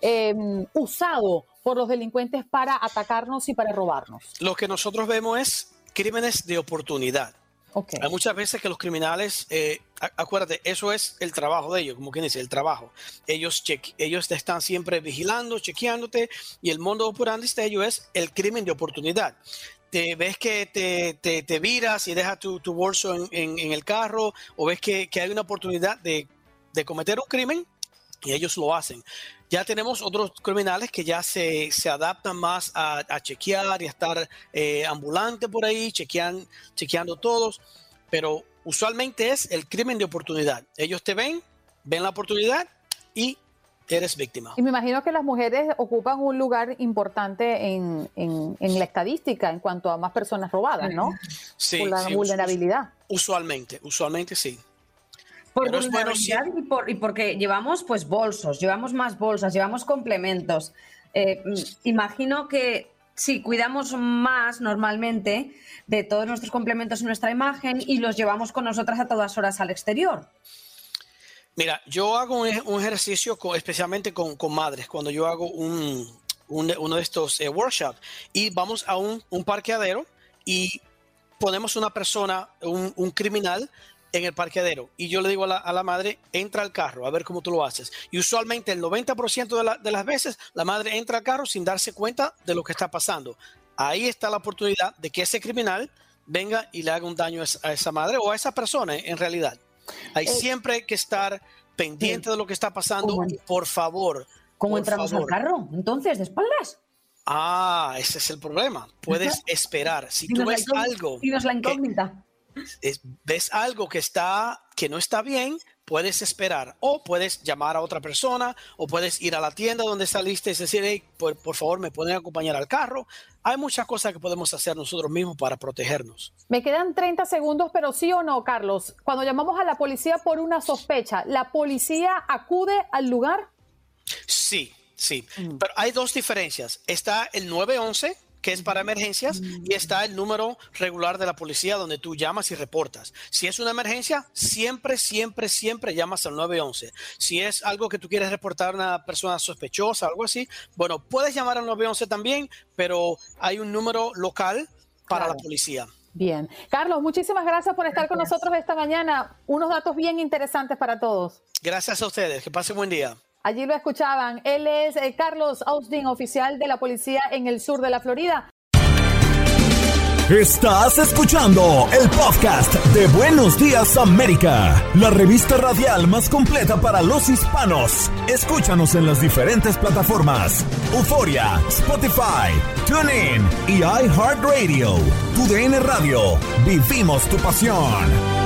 eh, usado por los delincuentes para atacarnos y para robarnos? Lo que nosotros vemos es crímenes de oportunidad. Okay. Hay muchas veces que los criminales, eh, acuérdate, eso es el trabajo de ellos, como quien dice, el trabajo. Ellos, cheque- ellos te están siempre vigilando, chequeándote, y el mundo operandi de ellos es el crimen de oportunidad. Te ves que te, te, te viras y dejas tu, tu bolso en, en- en el carro, o ves que, que hay una oportunidad de, de cometer un crimen, y ellos lo hacen. Ya tenemos otros criminales que ya se, se adaptan más a, a chequear y a estar eh, ambulante por ahí, chequean, chequeando todos, pero usualmente es el crimen de oportunidad. Ellos te ven, ven la oportunidad y eres víctima. Y me imagino que las mujeres ocupan un lugar importante en, en- en la estadística en cuanto a más personas robadas, ¿no? Sí, Por la sí, vulnerabilidad. Usualmente, usualmente sí. Por Pero bueno y, por- y porque llevamos pues bolsos, llevamos más bolsas, llevamos complementos. Eh, mm, imagino que si cuidamos más normalmente de todos nuestros complementos en nuestra imagen y los llevamos con nosotras a todas horas al exterior. Mira, yo hago un, ej- un ejercicio especialmente con, con madres, cuando yo hago un, un- uno de estos eh, workshops y vamos a un, un parqueadero y ponemos una persona, un, un criminal en el parqueadero y yo le digo a la, a la madre, entra al carro, a ver cómo tú lo haces. Y usualmente el 90% de, la- de las veces la madre entra al carro sin darse cuenta de lo que está pasando. Ahí está la oportunidad de que ese criminal venga y le haga un daño a esa- madre o a esa persona en realidad. Hay Eh, siempre que estar pendiente de lo que está pasando, por favor. ¿Cómo entramos favor. al carro? Entonces, de espaldas. Ah, ese es el problema. Puedes esperar. Si tú ves algo, dinos la que- incógnita. Es- ves algo que está que no está bien, puedes esperar o puedes llamar a otra persona o puedes ir a la tienda donde saliste y decir, "Hey, por, por favor, me pueden acompañar al carro. Hay muchas cosas que podemos hacer nosotros mismos para protegernos. Me quedan 30 segundos, pero sí o no, Carlos. Cuando llamamos a la policía por una sospecha, ¿la policía acude al lugar? Sí, sí. Pero hay dos diferencias. Está el 911, que es para emergencias, y está el número regular de la policía donde tú llamas y reportas. Si es una emergencia, siempre, siempre, siempre llamas al 911. Si es algo que tú quieres reportar a una persona sospechosa, algo así, bueno, puedes llamar al 911 también, pero hay un número local para Claro. la policía. Bien. Carlos, muchísimas gracias por estar con nosotros esta mañana. Unos datos bien interesantes para todos. Gracias a ustedes. Que pasen buen día. Allí lo escuchaban. Él es eh, Carlos Austin, oficial de la policía en el sur de la Florida. Estás escuchando el podcast de Buenos Días América, la revista radial más completa para los hispanos. Escúchanos en las diferentes plataformas: Euforia, Spotify, TuneIn y iHeartRadio. Tu DN Radio. Vivimos tu pasión.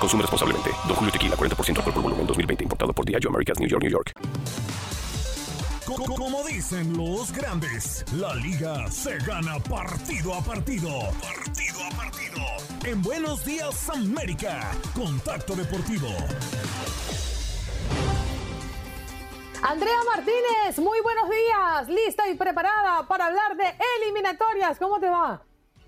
Consume responsablemente. Don Julio Tequila, 40% alcohol por volumen, 2020. Importado por Diageo Americas, New York, New York. Co- Como dicen los grandes, la liga se gana partido a partido. Partido a partido. En Buenos Días América, Contacto Deportivo. Andrea Martínez, muy buenos días. Lista y preparada para hablar de eliminatorias. ¿Cómo te va?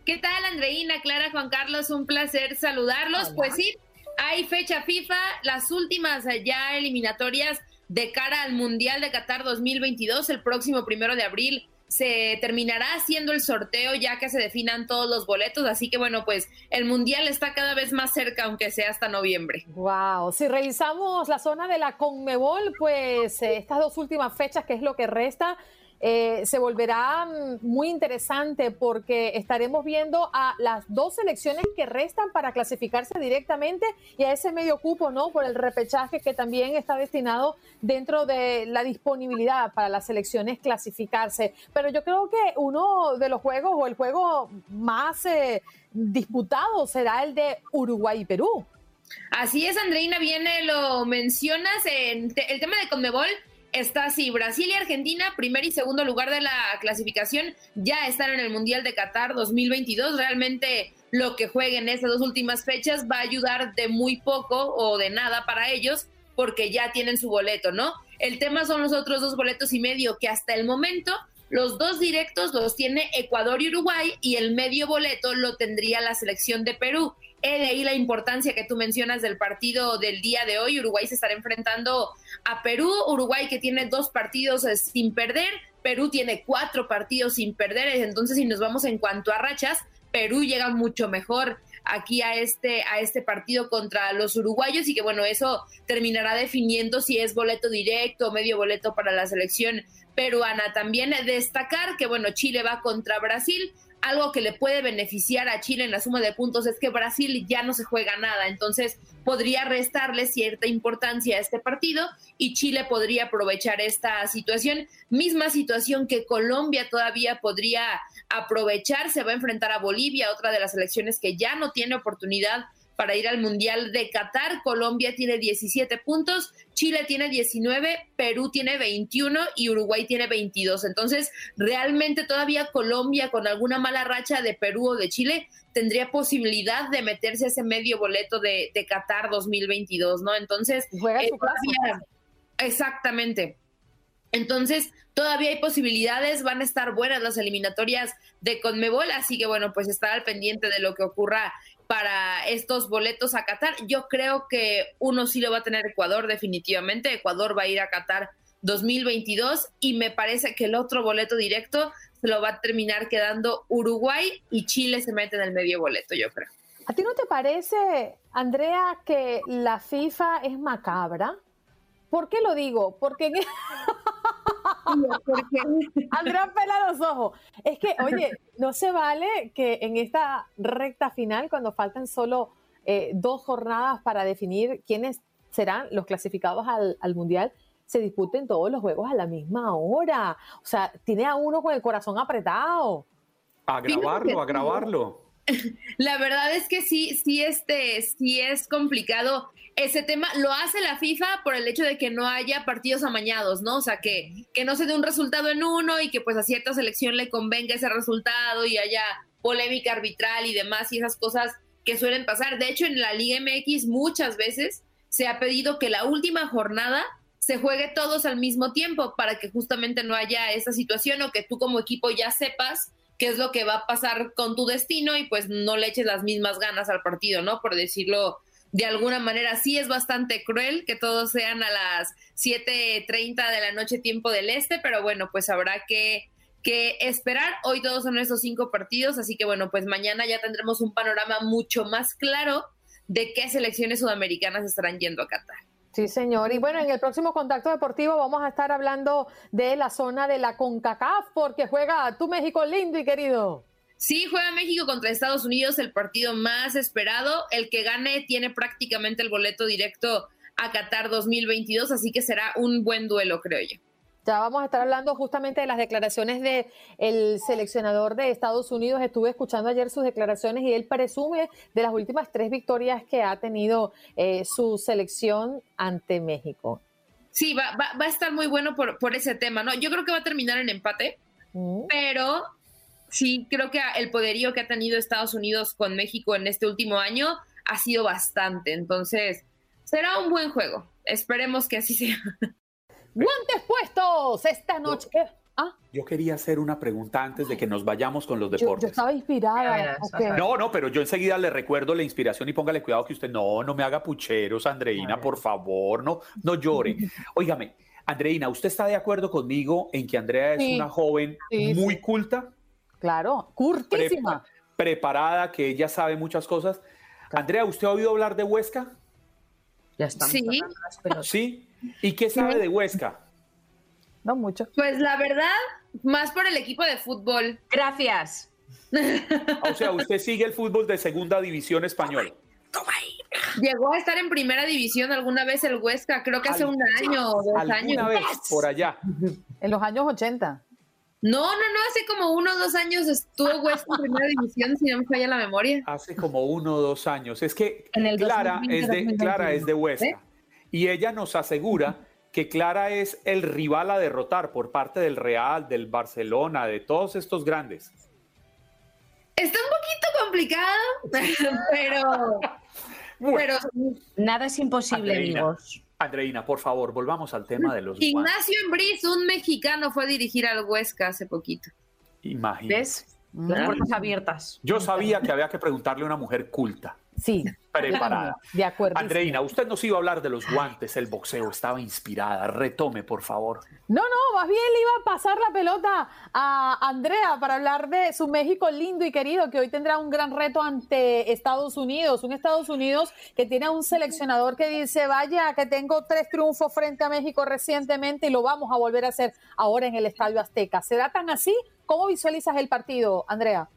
¿Qué tal, Andreina, Clara, Juan Carlos? Un placer saludarlos. Pues sí, hay fecha FIFA, las últimas ya eliminatorias de cara al Mundial de Qatar 2022, el próximo primero de abril. Se terminará haciendo el sorteo ya que se definan todos los boletos, así que bueno, pues el mundial está cada vez más cerca, aunque sea hasta noviembre. Wow, si revisamos la zona de la Conmebol, pues eh, estas dos últimas fechas, que es lo que resta, eh, se volverá mm, muy interesante porque estaremos viendo a las dos selecciones que restan para clasificarse directamente y a ese medio cupo, ¿no? Por el repechaje que también está destinado dentro de la disponibilidad para las selecciones clasificarse. Pero yo creo que uno de los juegos o el juego más eh, disputado será el de Uruguay y Perú. Así es, Andreina, viene, lo mencionas, en el tema de Conmebol está así, Brasil y Argentina, primer y segundo lugar de la clasificación, ya están en el Mundial de Qatar 2022, realmente lo que jueguen estas dos últimas fechas va a ayudar de muy poco o de nada para ellos, porque ya tienen su boleto, ¿no? El tema son los otros dos boletos y medio que hasta el momento los dos directos los tiene Ecuador y Uruguay y el medio boleto lo tendría la selección de Perú. He ahí la importancia que tú mencionas del partido del día de hoy. Uruguay se estará enfrentando a Perú. Uruguay que tiene dos partidos eh, sin perder. Perú tiene cuatro partidos sin perder. Entonces, si nos vamos en cuanto a rachas, Perú llega mucho mejor aquí a este, a este partido contra los uruguayos y que bueno, eso terminará definiendo si es boleto directo o medio boleto para la selección peruana. También destacar que bueno, Chile va contra Brasil. Algo que le puede beneficiar a Chile en la suma de puntos es que Brasil ya no se juega nada, entonces podría restarle cierta importancia a este partido y Chile podría aprovechar esta situación. Misma situación que Colombia todavía podría aprovechar, se va a enfrentar a Bolivia, otra de las selecciones que ya no tiene oportunidad para ir al Mundial de Qatar. Colombia tiene 17 puntos, Chile tiene 19, Perú tiene 21 y Uruguay tiene 22. Entonces, realmente todavía Colombia con alguna mala racha de Perú o de Chile tendría posibilidad de meterse a ese medio boleto de, de Qatar 2022, ¿no? Entonces, Juega eh, todavía- exactamente. Entonces, todavía hay posibilidades, van a estar buenas las eliminatorias de Conmebol, así que bueno, pues estar al pendiente de lo que ocurra para estos boletos a Qatar. Yo creo que uno sí lo va a tener Ecuador definitivamente, Ecuador va a ir a Qatar 2022 y me parece que el otro boleto directo se lo va a terminar quedando Uruguay y Chile se mete en el medio boleto, yo creo. ¿A ti no te parece, Andrea, que la FIFA es macabra? ¿Por qué lo digo? Porque Andrea pela los ojos. Es que, oye, no se vale que en esta recta final, cuando faltan solo eh, dos jornadas para definir quiénes serán los clasificados al, al Mundial, se disputen todos los juegos a la misma hora. O sea, tiene a uno con el corazón apretado. A grabarlo, a grabarlo. La verdad es que sí, sí, este, sí es complicado ese tema. Lo hace la FIFA por el hecho de que no haya partidos amañados, ¿no? O sea, que, que no se dé un resultado en uno y que pues a cierta selección le convenga ese resultado y haya polémica arbitral y demás y esas cosas que suelen pasar. De hecho, en la Liga MX muchas veces se ha pedido que la última jornada se juegue todos al mismo tiempo para que justamente no haya esa situación o que tú como equipo ya sepas qué es lo que va a pasar con tu destino y pues no le eches las mismas ganas al partido, ¿no? Por decirlo de alguna manera. Sí es bastante cruel que todos sean a las 7.30 de la noche tiempo del este, pero bueno, pues habrá que, que esperar. Hoy todos son esos cinco partidos, así que bueno, pues mañana ya tendremos un panorama mucho más claro de qué selecciones sudamericanas estarán yendo a Qatar. Sí, señor. Y bueno, en el próximo contacto deportivo vamos a estar hablando de la zona de la CONCACAF, porque juega tu México lindo y querido. Sí, juega México contra Estados Unidos, el partido más esperado. El que gane tiene prácticamente el boleto directo a Qatar 2022, así que será un buen duelo, creo yo. Ya vamos a estar hablando justamente de las declaraciones del el seleccionador de Estados Unidos. Estuve escuchando ayer sus declaraciones y él presume de las últimas tres victorias que ha tenido eh, su selección ante México. Sí, va, va, va, a estar muy bueno por, por ese tema, ¿no? Yo creo que va a terminar en empate, mm. pero sí, creo que el poderío que ha tenido Estados Unidos con México en este último año ha sido bastante. Entonces, será un buen juego. Esperemos que así sea. Guantes puestos esta noche. ¿Qué? ¿Ah? Yo quería hacer una pregunta antes de que nos vayamos con los deportes. Yo, yo estaba inspirada. Okay. No, no, pero yo enseguida le recuerdo la inspiración y póngale cuidado que usted no, no me haga pucheros, Andreina, por favor, no, no llore. Óigame, Andreina, ¿usted está de acuerdo conmigo en que Andrea es Sí. una joven Sí, muy sí. culta? Claro, curtísima. prepa- preparada, que ella sabe muchas cosas. Andrea, ¿usted ha oído hablar de Huesca? Ya estamos Sí. las. Sí. ¿Y qué sabe de Huesca? No mucho. Pues la verdad, más por el equipo de fútbol. Gracias. O sea, usted sigue el fútbol de segunda división español. Llegó a estar en primera división alguna vez el Huesca, creo que hace un año o dos ¿Alguna años. vez por allá? En los años 80. No, no, no, hace como uno o dos años estuvo Huesca en primera división, si no me falla la memoria. Hace como uno o dos años. Es que En el Clara, 2020, es de, 2021. Clara es de Huesca. ¿Eh? Y ella nos asegura que Clara es el rival a derrotar por parte del Real, del Barcelona, de todos estos grandes. Está un poquito complicado, pero, pero Nada es imposible, Andreina, amigos. Andreina, por favor, volvamos al tema de los. Ignacio Embriz, un mexicano, fue a dirigir al Huesca hace poquito. Imagínate. ¿Ves? Las puertas abiertas. Yo sabía que había que preguntarle a una mujer culta, Sí. preparada. De acuerdo. Andreina, usted nos iba a hablar de los guantes, el boxeo, estaba inspirada. Retome, por favor. No, no, más bien le iba a pasar la pelota a Andrea para hablar de su México lindo y querido, que hoy tendrá un gran reto ante Estados Unidos. Un Estados Unidos que tiene a un seleccionador que dice, vaya, que tengo tres triunfos frente a México recientemente y lo vamos a volver a hacer ahora en el Estadio Azteca. ¿Será tan así? ¿Cómo visualizas el partido, Andrea?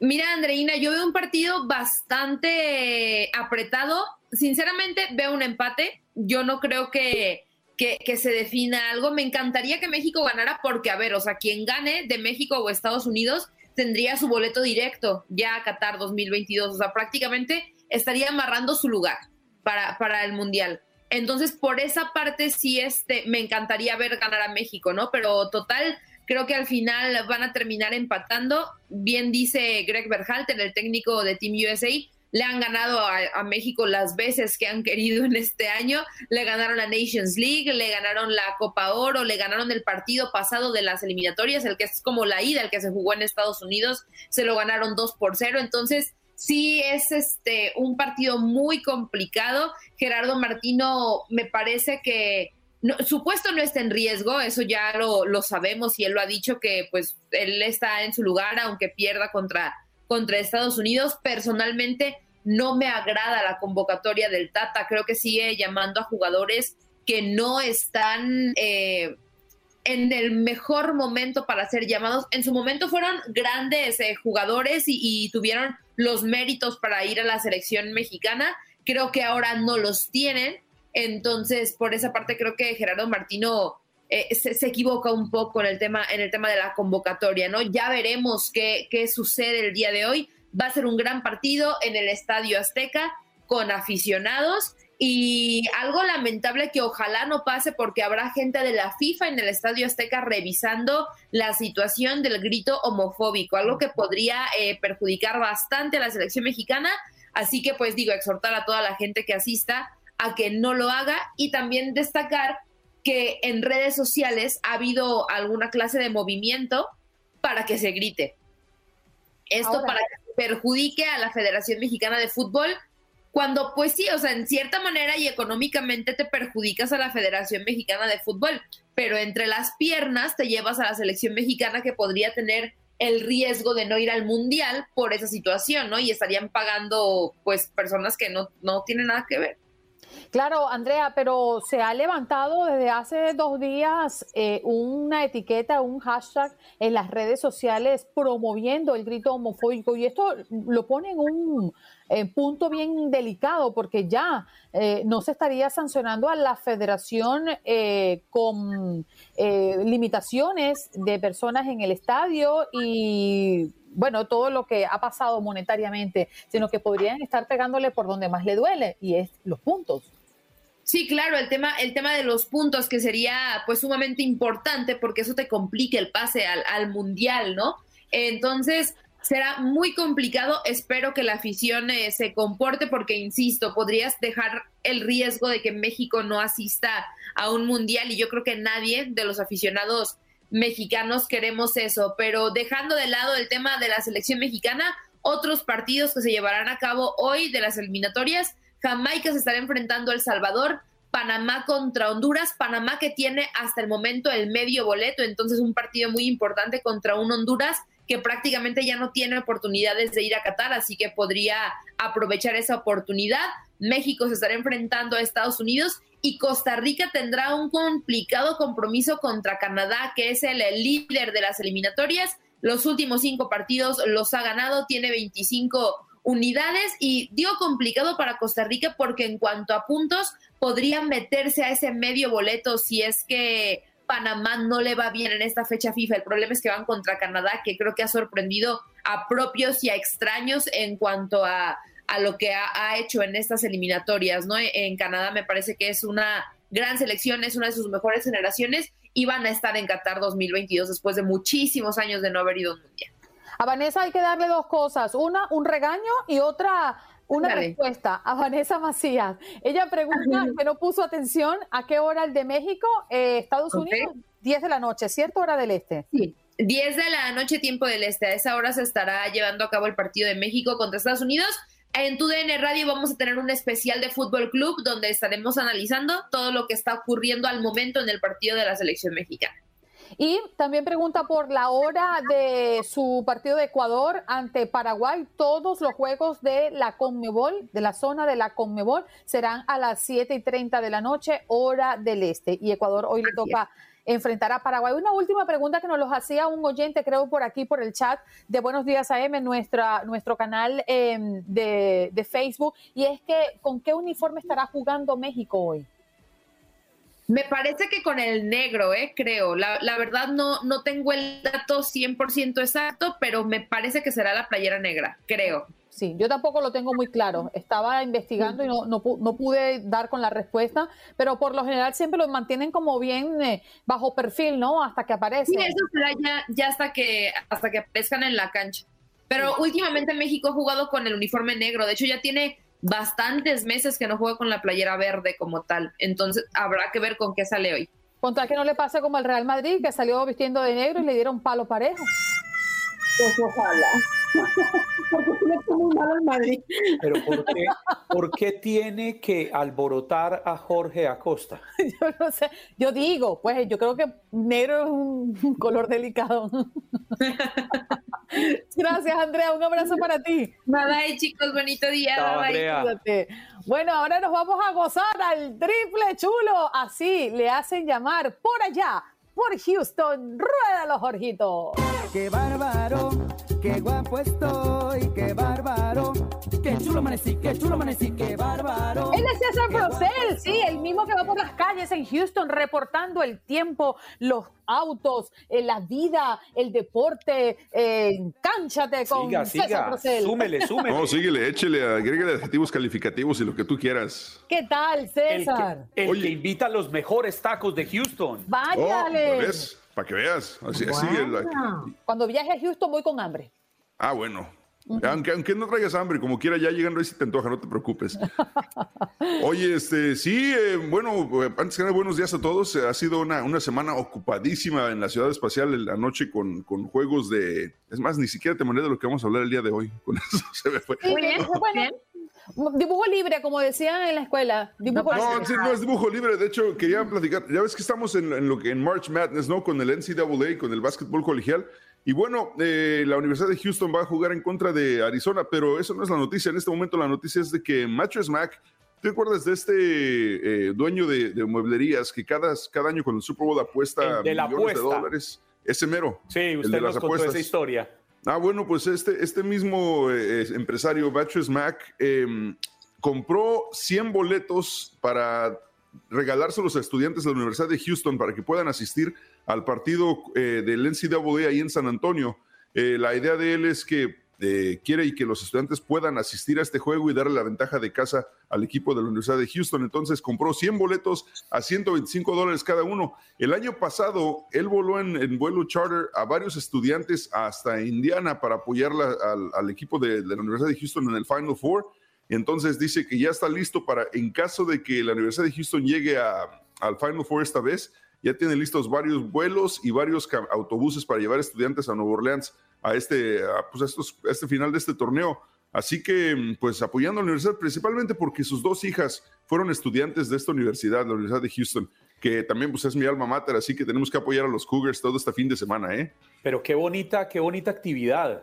Mira, Andreina, yo veo un partido bastante apretado. Sinceramente, veo un empate. Yo no creo que, que, que se defina algo. Me encantaría que México ganara porque, a ver, o sea, quien gane de México o Estados Unidos tendría su boleto directo ya a Qatar 2022. O sea, prácticamente estaría amarrando su lugar para, para el Mundial. Entonces, por esa parte sí este, me encantaría ver ganar a México, ¿no? Pero total, creo que al final van a terminar empatando. Bien dice Greg Berhalter, el técnico de Team USA, le han ganado a, México las veces que han querido en este año. Le ganaron la Nations League, le ganaron la Copa Oro, le ganaron el partido pasado de las eliminatorias, el que es como la ida, el que se jugó en Estados Unidos, se lo ganaron 2 por 0. Entonces, sí es este un partido muy complicado. Gerardo Martino me parece que no, su puesto no está en riesgo, eso ya lo, lo, sabemos y él lo ha dicho que pues él está en su lugar aunque pierda contra, contra Estados Unidos. Personalmente no me agrada la convocatoria del Tata, creo que sigue llamando a jugadores que no están eh, en el mejor momento para ser llamados. En su momento fueron grandes eh, jugadores y, y tuvieron los méritos para ir a la selección mexicana. Creo que ahora no los tienen entonces, por esa parte creo que Gerardo Martino eh, se, equivoca un poco en el tema, en el tema de la convocatoria, ¿no? Ya veremos qué, qué sucede el día de hoy. Va a ser un gran partido en el Estadio Azteca con aficionados y algo lamentable que ojalá no pase porque habrá gente de la FIFA en el Estadio Azteca revisando la situación del grito homofóbico, algo que podría eh, perjudicar bastante a la selección mexicana. Así que pues digo, exhortar a toda la gente que asista a que no lo haga y también destacar que en redes sociales ha habido alguna clase de movimiento para que se grite. Esto para que perjudique a la Federación Mexicana de Fútbol, cuando pues sí, o sea, en cierta manera y económicamente te perjudicas a la Federación Mexicana de Fútbol, pero entre las piernas te llevas a la selección mexicana que podría tener el riesgo de no ir al mundial por esa situación, ¿no? Y estarían pagando pues personas que no, no tienen nada que ver. Claro, Andrea, pero se ha levantado desde hace dos días eh, una etiqueta, un hashtag en las redes sociales promoviendo el grito homofóbico y esto lo pone en un punto bien delicado porque ya eh, no se estaría sancionando a la federación eh, con limitaciones de personas en el estadio y bueno, todo lo que ha pasado monetariamente, sino que podrían estar pegándole por donde más le duele y es los puntos. Sí, claro, el tema, el tema de los puntos que sería pues sumamente importante porque eso te complica el pase al mundial, ¿no? Entonces, será muy complicado. Espero que la afición eh, se comporte porque, insisto, podrías dejar el riesgo de que México no asista a un mundial y yo creo que nadie de los aficionados mexicanos queremos eso. Pero dejando de lado el tema de la selección mexicana, otros partidos que se llevarán a cabo hoy de las eliminatorias Jamaica se estará enfrentando a El Salvador, Panamá contra Honduras, Panamá que tiene hasta el momento el medio boleto, entonces un partido muy importante contra un Honduras que prácticamente ya no tiene oportunidades de ir a Qatar, así que podría aprovechar esa oportunidad. México se estará enfrentando a Estados Unidos y Costa Rica tendrá un complicado compromiso contra Canadá, que es el líder de las eliminatorias. Los últimos cinco partidos los ha ganado, tiene 25 unidades y digo complicado para Costa Rica porque en cuanto a puntos podrían meterse a ese medio boleto si es que Panamá no le va bien en esta fecha FIFA. El problema es que van contra Canadá, que creo que ha sorprendido a propios y a extraños en cuanto a, a lo que ha, hecho en estas eliminatorias, ¿no? En Canadá me parece que es una gran selección, es una de sus mejores generaciones y van a estar en Qatar 2022 después de muchísimos años de no haber ido un mundial. A Vanessa hay que darle dos cosas, una un regaño y otra una respuesta a Vanessa Macías. Ella pregunta que no puso atención a qué hora el de México, eh, Estados Unidos, 10 de la noche, ¿cierto? Hora del este. Sí. 10 de la noche, tiempo del este. A esa hora se estará llevando a cabo el partido de México contra Estados Unidos. En tu DN Radio vamos a tener un especial de Fútbol Club donde estaremos analizando todo lo que está ocurriendo al momento en el partido de la selección mexicana. Y también pregunta por la hora de su partido de Ecuador ante Paraguay. Todos los juegos de la Conmebol, de la zona de la Conmebol, serán a las 7 y 30 de la noche, hora del este. Y Ecuador hoy le toca enfrentar a Paraguay. Una última pregunta que nos los hacía un oyente, creo, por aquí, por el chat de Buenos Días AM, nuestra, nuestro canal eh, de, de Facebook, y es que, ¿con qué uniforme estará jugando México hoy? Me parece que con el negro, eh, creo. La, la verdad no, no tengo el dato 100% exacto, pero me parece que será la playera negra, creo. Sí, yo tampoco lo tengo muy claro. Estaba investigando y no, no, no, pude dar con la respuesta, pero por lo general siempre lo mantienen como bien eh, bajo perfil, ¿no? Hasta que aparece. Sí, eso será ya, ya hasta que hasta que aparezcan en la cancha. Pero últimamente México ha jugado con el uniforme negro. De hecho, ya tiene bastantes meses que no juega con la playera verde como tal. Entonces habrá que ver con qué sale hoy. Contra que no le pase como al Real Madrid, que salió vistiendo de negro y le dieron palo parejo. Pues ojalá. Porque fue muy mal al Madrid. Pero ¿por qué, ¿por qué tiene que alborotar a Jorge Acosta? Yo no sé, yo digo, pues yo creo que negro es un color delicado. Gracias, Andrea, un abrazo para ti. Bye, chicos, bonito día. Bye. Cuídate. Bueno, ahora nos vamos a gozar al triple chulo. Así le hacen llamar por allá, por Houston. Ruédalo, Jorgito. Qué bárbaro, qué guapo estoy, qué bárbaro, qué chulo amanecí, qué chulo amanecí, qué bárbaro. Él es César Procel, sí, el mismo que va por las calles en Houston reportando el tiempo, los autos, eh, la vida, el deporte. Eh, cánchate con Siga, César siga, Procel. súmele, súmele. No, síguele, échele, agrégale adjetivos calificativos y lo que tú quieras. ¿Qué tal, El, César? que, el que invita a los mejores tacos de Houston. Váyale. Oh, ¿ves? Para que veas. Así, así Cuando viaje a Houston voy con hambre. Ah, bueno. Aunque, aunque no traigas hambre, como quiera, ya llegando ahí si te antoja, no te preocupes. Oye, este, sí, eh, bueno, antes que nada, buenos días a todos. Ha sido una, una semana ocupadísima en la ciudad espacial la noche con, con juegos de... Es más, ni siquiera te mandé de lo que vamos a hablar el día de hoy. Con eso se me fue. Muy bien, bueno, dibujo libre, como decían en la escuela. Dibujo No, libre. sí, no es dibujo libre. De hecho, quería platicar. Ya ves que estamos en, en lo que en March Madness, ¿no? Con el NCAA, con el básquetbol colegial. Y bueno, eh, la Universidad de Houston va a jugar en contra de Arizona, pero eso no es la noticia. En este momento la noticia es de que Mattress Mac, ¿te acuerdas de este eh, dueño de, de mueblerías que cada, cada año con el Super Bowl apuesta de la millones de dólares? Ese mero. Sí, el usted de nos las contó apuestas. esa historia. Ah, bueno, pues este, este mismo eh, empresario, Mattress Mac, eh, compró 100 boletos para regalárselos a estudiantes de la Universidad de Houston para que puedan asistir al partido eh, del NCAA ahí en San Antonio. Eh, la idea de él es que eh, quiere y que los estudiantes puedan asistir a este juego y darle la ventaja de casa al equipo de la Universidad de Houston. Entonces compró 100 boletos a 125 dólares cada uno. El año pasado él voló en, vuelo charter a varios estudiantes hasta Indiana para apoyar al equipo de, de la Universidad de Houston en el Final Four. Entonces dice que ya está listo para, en caso de que la Universidad de Houston llegue a- al Final Four esta vez, ya tiene listos varios vuelos y varios autobuses para llevar estudiantes a Nueva Orleans a este, a, pues a estos- a este final de este torneo. Así que, pues apoyando a la universidad, principalmente porque sus dos hijas fueron estudiantes de esta universidad, la Universidad de Houston, que también pues es mi alma mater, así que tenemos que apoyar a los Cougars todo este fin de semana, ¿eh? Pero qué bonita, qué bonita actividad.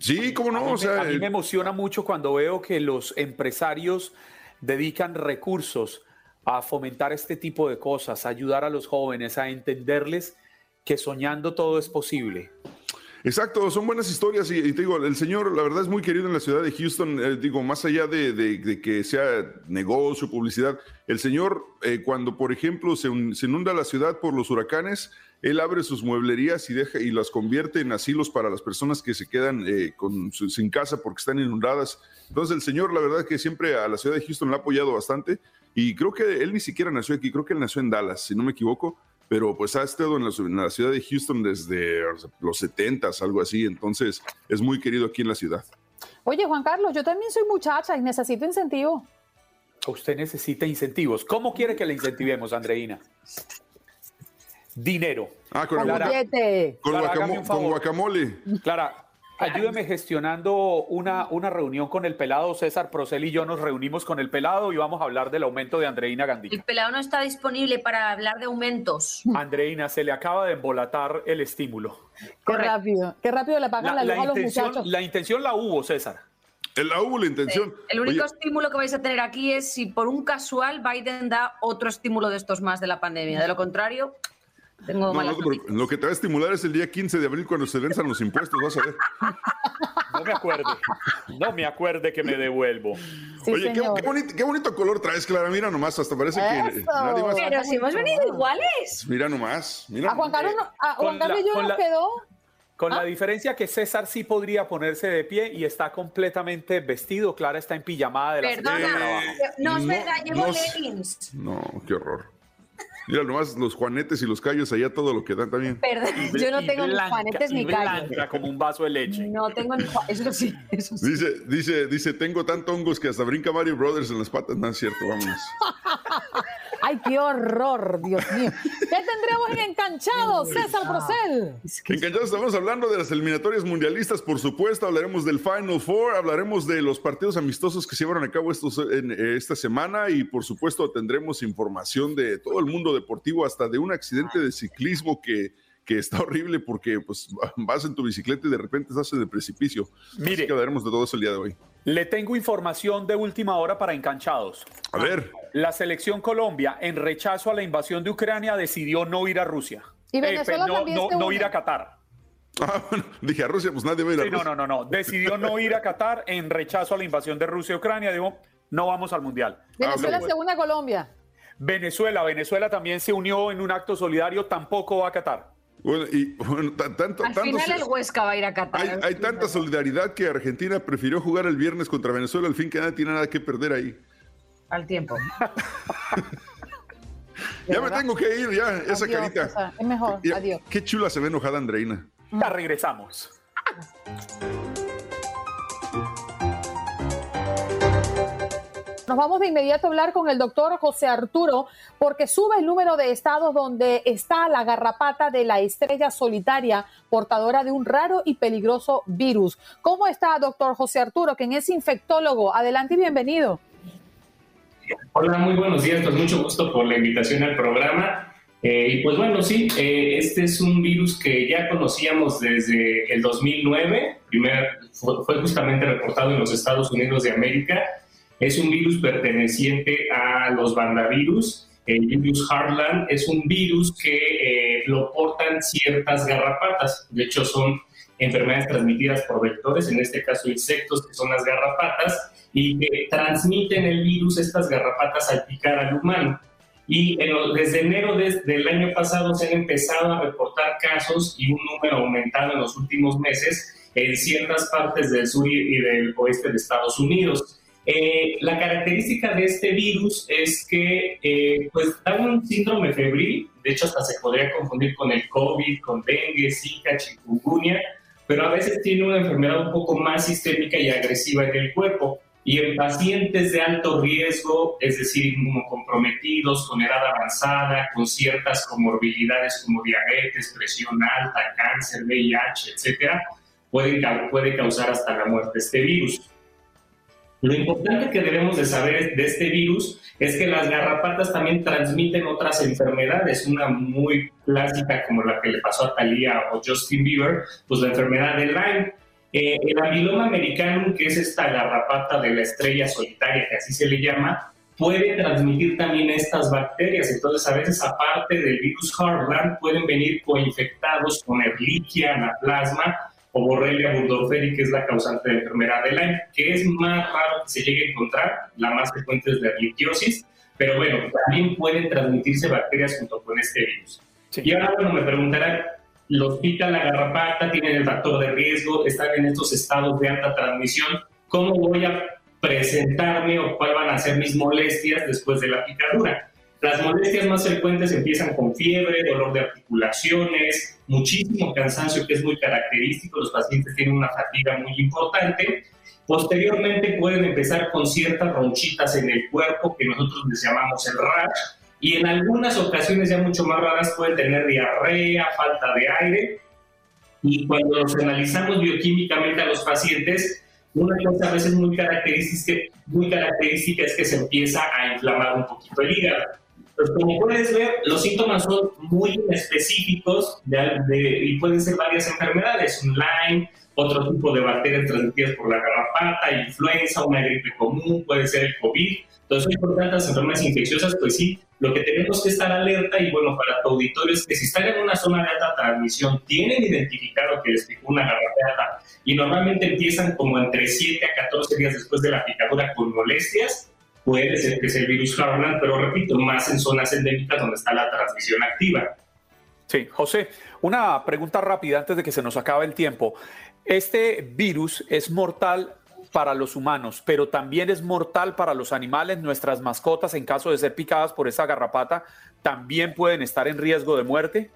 Sí, cómo no, A mí, o me- sea, a mí me emociona mucho cuando veo que los empresarios dedican recursos a fomentar este tipo de cosas, a ayudar a los jóvenes, a entenderles que soñando todo es posible. Exacto, son buenas historias y, te digo, el señor la verdad es muy querido en la ciudad de Houston, eh, digo, más allá de, de- de que sea negocio, publicidad, el señor eh, cuando por ejemplo se, se inunda la ciudad por los huracanes, él abre sus mueblerías y, deja, y las convierte en asilos para las personas que se quedan eh, con, sin casa porque están inundadas. Entonces el señor la verdad que siempre a la ciudad de Houston le ha apoyado bastante y creo que él ni siquiera nació aquí, creo que él nació en Dallas, si no me equivoco pero pues ha estado en la, en la ciudad de Houston desde los 70 algo así, entonces es muy querido aquí en la ciudad. Oye, Juan Carlos, yo también soy muchacha y necesito incentivo. Usted necesita incentivos. ¿Cómo quiere que le incentivemos, Andreina? Dinero. Ah, con, Clara- con Clara, con guacamole. Clara, ayúdeme gestionando una, una reunión con el pelado. César Procel y yo nos reunimos con el pelado y vamos a hablar del aumento de Andreina Gandhi. El pelado no está disponible para hablar de aumentos. Andreina, se le acaba de embolatar el estímulo. Qué rápido, qué rápido le pagan la, La, luz a los intención, muchachos. la intención la hubo, César. La hubo la intención. El único Oye, estímulo que vais a tener aquí es si por un casual Biden da otro estímulo de estos más de la pandemia. De lo contrario, tengo no, no preocupes. lo que te va a estimular es el día 15 de abril cuando se venzan los impuestos, vas a ver. No me acuerde. No me acuerde que me devuelvo. Oye, qué, qué bonito, qué bonito color traes, Clara. Mira nomás, hasta parece que Eso. nadie más. Pero si hemos venido iguales. Mira nomás, mira. A Juan Carlos, no- a con Juan Carlos la- yo la- quedó. Con Ah. la diferencia que César sí podría ponerse de pie y está completamente vestido. Clara está en pijamada de la Perdona, abajo. no es no, verdad, llevo no- leggings. No, qué horror. Mira nomás los juanetes y los callos allá, todo lo que dan también. Perdón, yo no Y tengo ni blanca, juanetes y ni callos. blanca como un vaso de leche. No tengo ni Eso sí, eso sí. Dice, dice, dice, tengo tantos hongos que hasta brinca Mario Brothers en las patas. No es cierto, vámonos. Ay, qué horror, Dios mío. ¿Qué tendremos en Encanchados, César Procel? Enganchados, estamos hablando de las eliminatorias mundialistas, por supuesto, hablaremos del Final Four, hablaremos de los partidos amistosos que se llevaron a cabo estos, en, eh, esta semana y por supuesto tendremos información de todo el mundo deportivo, hasta de un accidente de ciclismo que, que está horrible porque pues vas en tu bicicleta y de repente estás en el precipicio. Mire. Así que hablaremos de todo eso el día de hoy. Le tengo información de última hora para enganchados. A ver. La selección Colombia, en rechazo a la invasión de Ucrania, decidió no ir a Rusia. Y Venezuela no, también no, se no une. ir a Qatar. Ah, bueno, dije a Rusia, pues nadie va a ir a Sí, no, Rusia. no, no, no. Decidió no ir a Qatar en rechazo a la invasión de Rusia y Ucrania. Dijo, no vamos al Mundial. Venezuela se une a Colombia. Venezuela, Venezuela también se unió en un acto solidario, tampoco va a Qatar. Bueno, y bueno, ta- tanto, Al tanto final se- el Huesca va a ir a Qatar. hay, hay tanta solidaridad que Argentina prefirió jugar el viernes contra Venezuela, al fin que nadie tiene nada que perder ahí. Al tiempo. Ya me tengo que ir, ya, esa Adiós, carita. Es mejor. Adiós. Qué chula se ve enojada Andreina. Ya regresamos. Nos vamos de inmediato a hablar con el doctor José Arturo porque sube el número de estados donde está la garrapata de la estrella solitaria portadora de un raro y peligroso virus. ¿Cómo está, doctor José Arturo, quien es infectólogo? Adelante y bienvenido. Hola, muy buenos días, pues mucho gusto por la invitación al programa. Eh, y pues bueno, sí, eh, este es un virus que ya conocíamos desde el 2009, primer, fue, fue justamente reportado en los Estados Unidos de América. Es un virus perteneciente a los bandavirus. El virus Heartland es un virus que eh, lo portan ciertas garrapatas. De hecho, son enfermedades transmitidas por vectores, en este caso insectos, que son las garrapatas, y que transmiten el virus, estas garrapatas, al picar al humano. Y en lo- desde enero de- del año pasado se han empezado a reportar casos y un número aumentado en los últimos meses en ciertas partes del sur y del oeste de Estados Unidos. Eh, la característica de este virus es que eh, pues da un síndrome febril, de hecho hasta se podría confundir con el COVID, con dengue, zika, chikungunya, pero a veces tiene una enfermedad un poco más sistémica y agresiva en el cuerpo. Y en pacientes de alto riesgo, es decir, inmunocomprometidos, con edad avanzada, con ciertas comorbilidades como diabetes, presión alta, cáncer, VIH, etcétera, puede, puede causar hasta la muerte este virus. Lo importante que debemos de saber de este virus es que las garrapatas también transmiten otras enfermedades, una muy clásica como la que le pasó a Thalía o Justin Bieber, pues la enfermedad de Lyme. Eh, el amiloma americanum, que es esta garrapata de la estrella solitaria, que así se le llama, puede transmitir también estas bacterias. Entonces, a veces, aparte del virus Heartland, pueden venir coinfectados con Ehrlichia, anaplasma o Borrelia burgdorferi, que es la causante de enfermedad de Lyme, que es más raro que se llegue a encontrar. La más frecuente es la erlichiosis, pero bueno, también pueden transmitirse bacterias junto con este virus. Y ahora, bueno, me preguntarán, los pica la garrapata, tienen el factor de riesgo, están en estos estados de alta transmisión, ¿cómo voy a presentarme o cuáles van a ser mis molestias después de la picadura? Las molestias más frecuentes empiezan con fiebre, dolor de articulaciones, muchísimo cansancio que es muy característico, los pacientes tienen una fatiga muy importante. Posteriormente pueden empezar con ciertas ronchitas en el cuerpo que nosotros les llamamos el rash y en algunas ocasiones ya mucho más raras pueden tener diarrea, falta de aire y cuando los analizamos bioquímicamente a los pacientes, una cosa a veces muy característica, muy característica es que se empieza a inflamar un poquito el hígado. Pues como puedes ver, los síntomas son muy específicos de- de- y pueden ser varias enfermedades, un Lyme, otro tipo de bacterias transmitidas por la garrapata, influenza, una gripe común, puede ser el COVID. Entonces, por tantas enfermedades infecciosas, pues sí, lo que tenemos que estar alerta y bueno, para tu auditorio es que si están en una zona de alta transmisión, tienen identificado que les picó una garrapata y normalmente empiezan como entre 7 a 14 días después de la picadura con molestias, puede ser que sea el virus Heartland, pero repito, más en zonas endémicas donde está la transmisión activa. Sí, José, una pregunta rápida antes de que se nos acabe el tiempo. Este virus es mortal para los humanos, pero también es mortal para los animales. Nuestras mascotas, en caso de ser picadas por esa garrapata, también pueden estar en riesgo de muerte.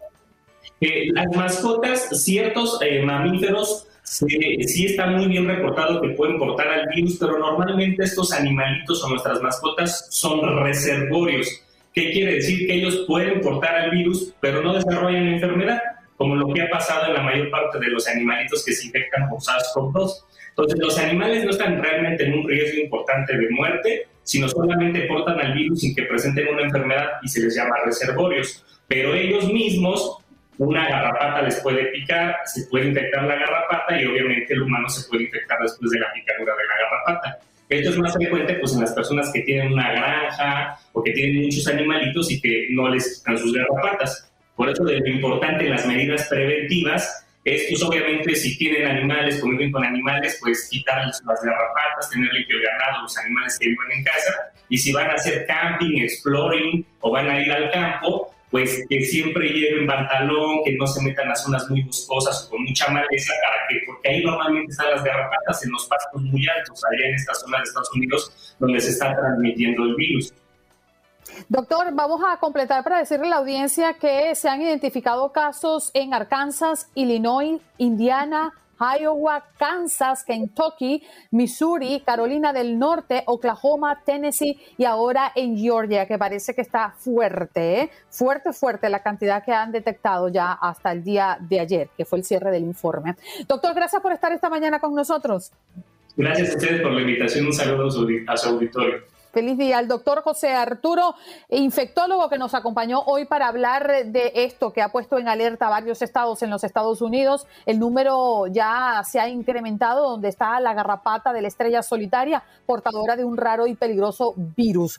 Eh, las mascotas, ciertos eh, mamíferos, sí, sí está muy bien reportado que pueden portar al virus, pero normalmente estos animalitos o nuestras mascotas son reservorios. ¿Qué quiere decir? Que ellos pueden portar el virus, pero no desarrollan la enfermedad, como lo que ha pasado en la mayor parte de los animalitos que se infectan por SARS-CoV-2. Entonces, los animales no están realmente en un riesgo importante de muerte, sino solamente portan al virus sin que presenten una enfermedad y se les llama reservorios. Pero ellos mismos, una garrapata les puede picar, se puede infectar la garrapata y obviamente el humano se puede infectar después de la picadura de la garrapata. Esto es más frecuente pues, en las personas que tienen una granja o que tienen muchos animalitos y que no les quitan sus garrapatas. Por eso de lo importante en las medidas preventivas es, pues obviamente, si tienen animales, conviven con animales, pues quitarles las garrapatas, tener limpio el ganado, los animales que viven en casa. Y si van a hacer camping, exploring o van a ir al campo, pues que siempre lleven pantalón, que no se metan a zonas muy boscosas o con mucha maleza, para que, porque ahí normalmente están las garrapatas en los pastos muy altos, allá en esta zona de Estados Unidos, donde se está transmitiendo el virus. Doctor, vamos a completar para decirle a la audiencia que se han identificado casos en Arkansas, Illinois, Indiana, Iowa, Kansas, Kentucky, Missouri, Carolina del Norte, Oklahoma, Tennessee y ahora en Georgia, que parece que está fuerte, ¿eh? fuerte, fuerte la cantidad que han detectado ya hasta el día de ayer, que fue el cierre del informe. Doctor, gracias por estar esta mañana con nosotros. Gracias a ustedes por la invitación. Un saludo a su, auditorio. Feliz día al doctor José Arturo, infectólogo que nos acompañó hoy para hablar de esto que ha puesto en alerta varios estados en los Estados Unidos. El número ya se ha incrementado donde está la garrapata de la estrella solitaria, portadora de un raro y peligroso virus.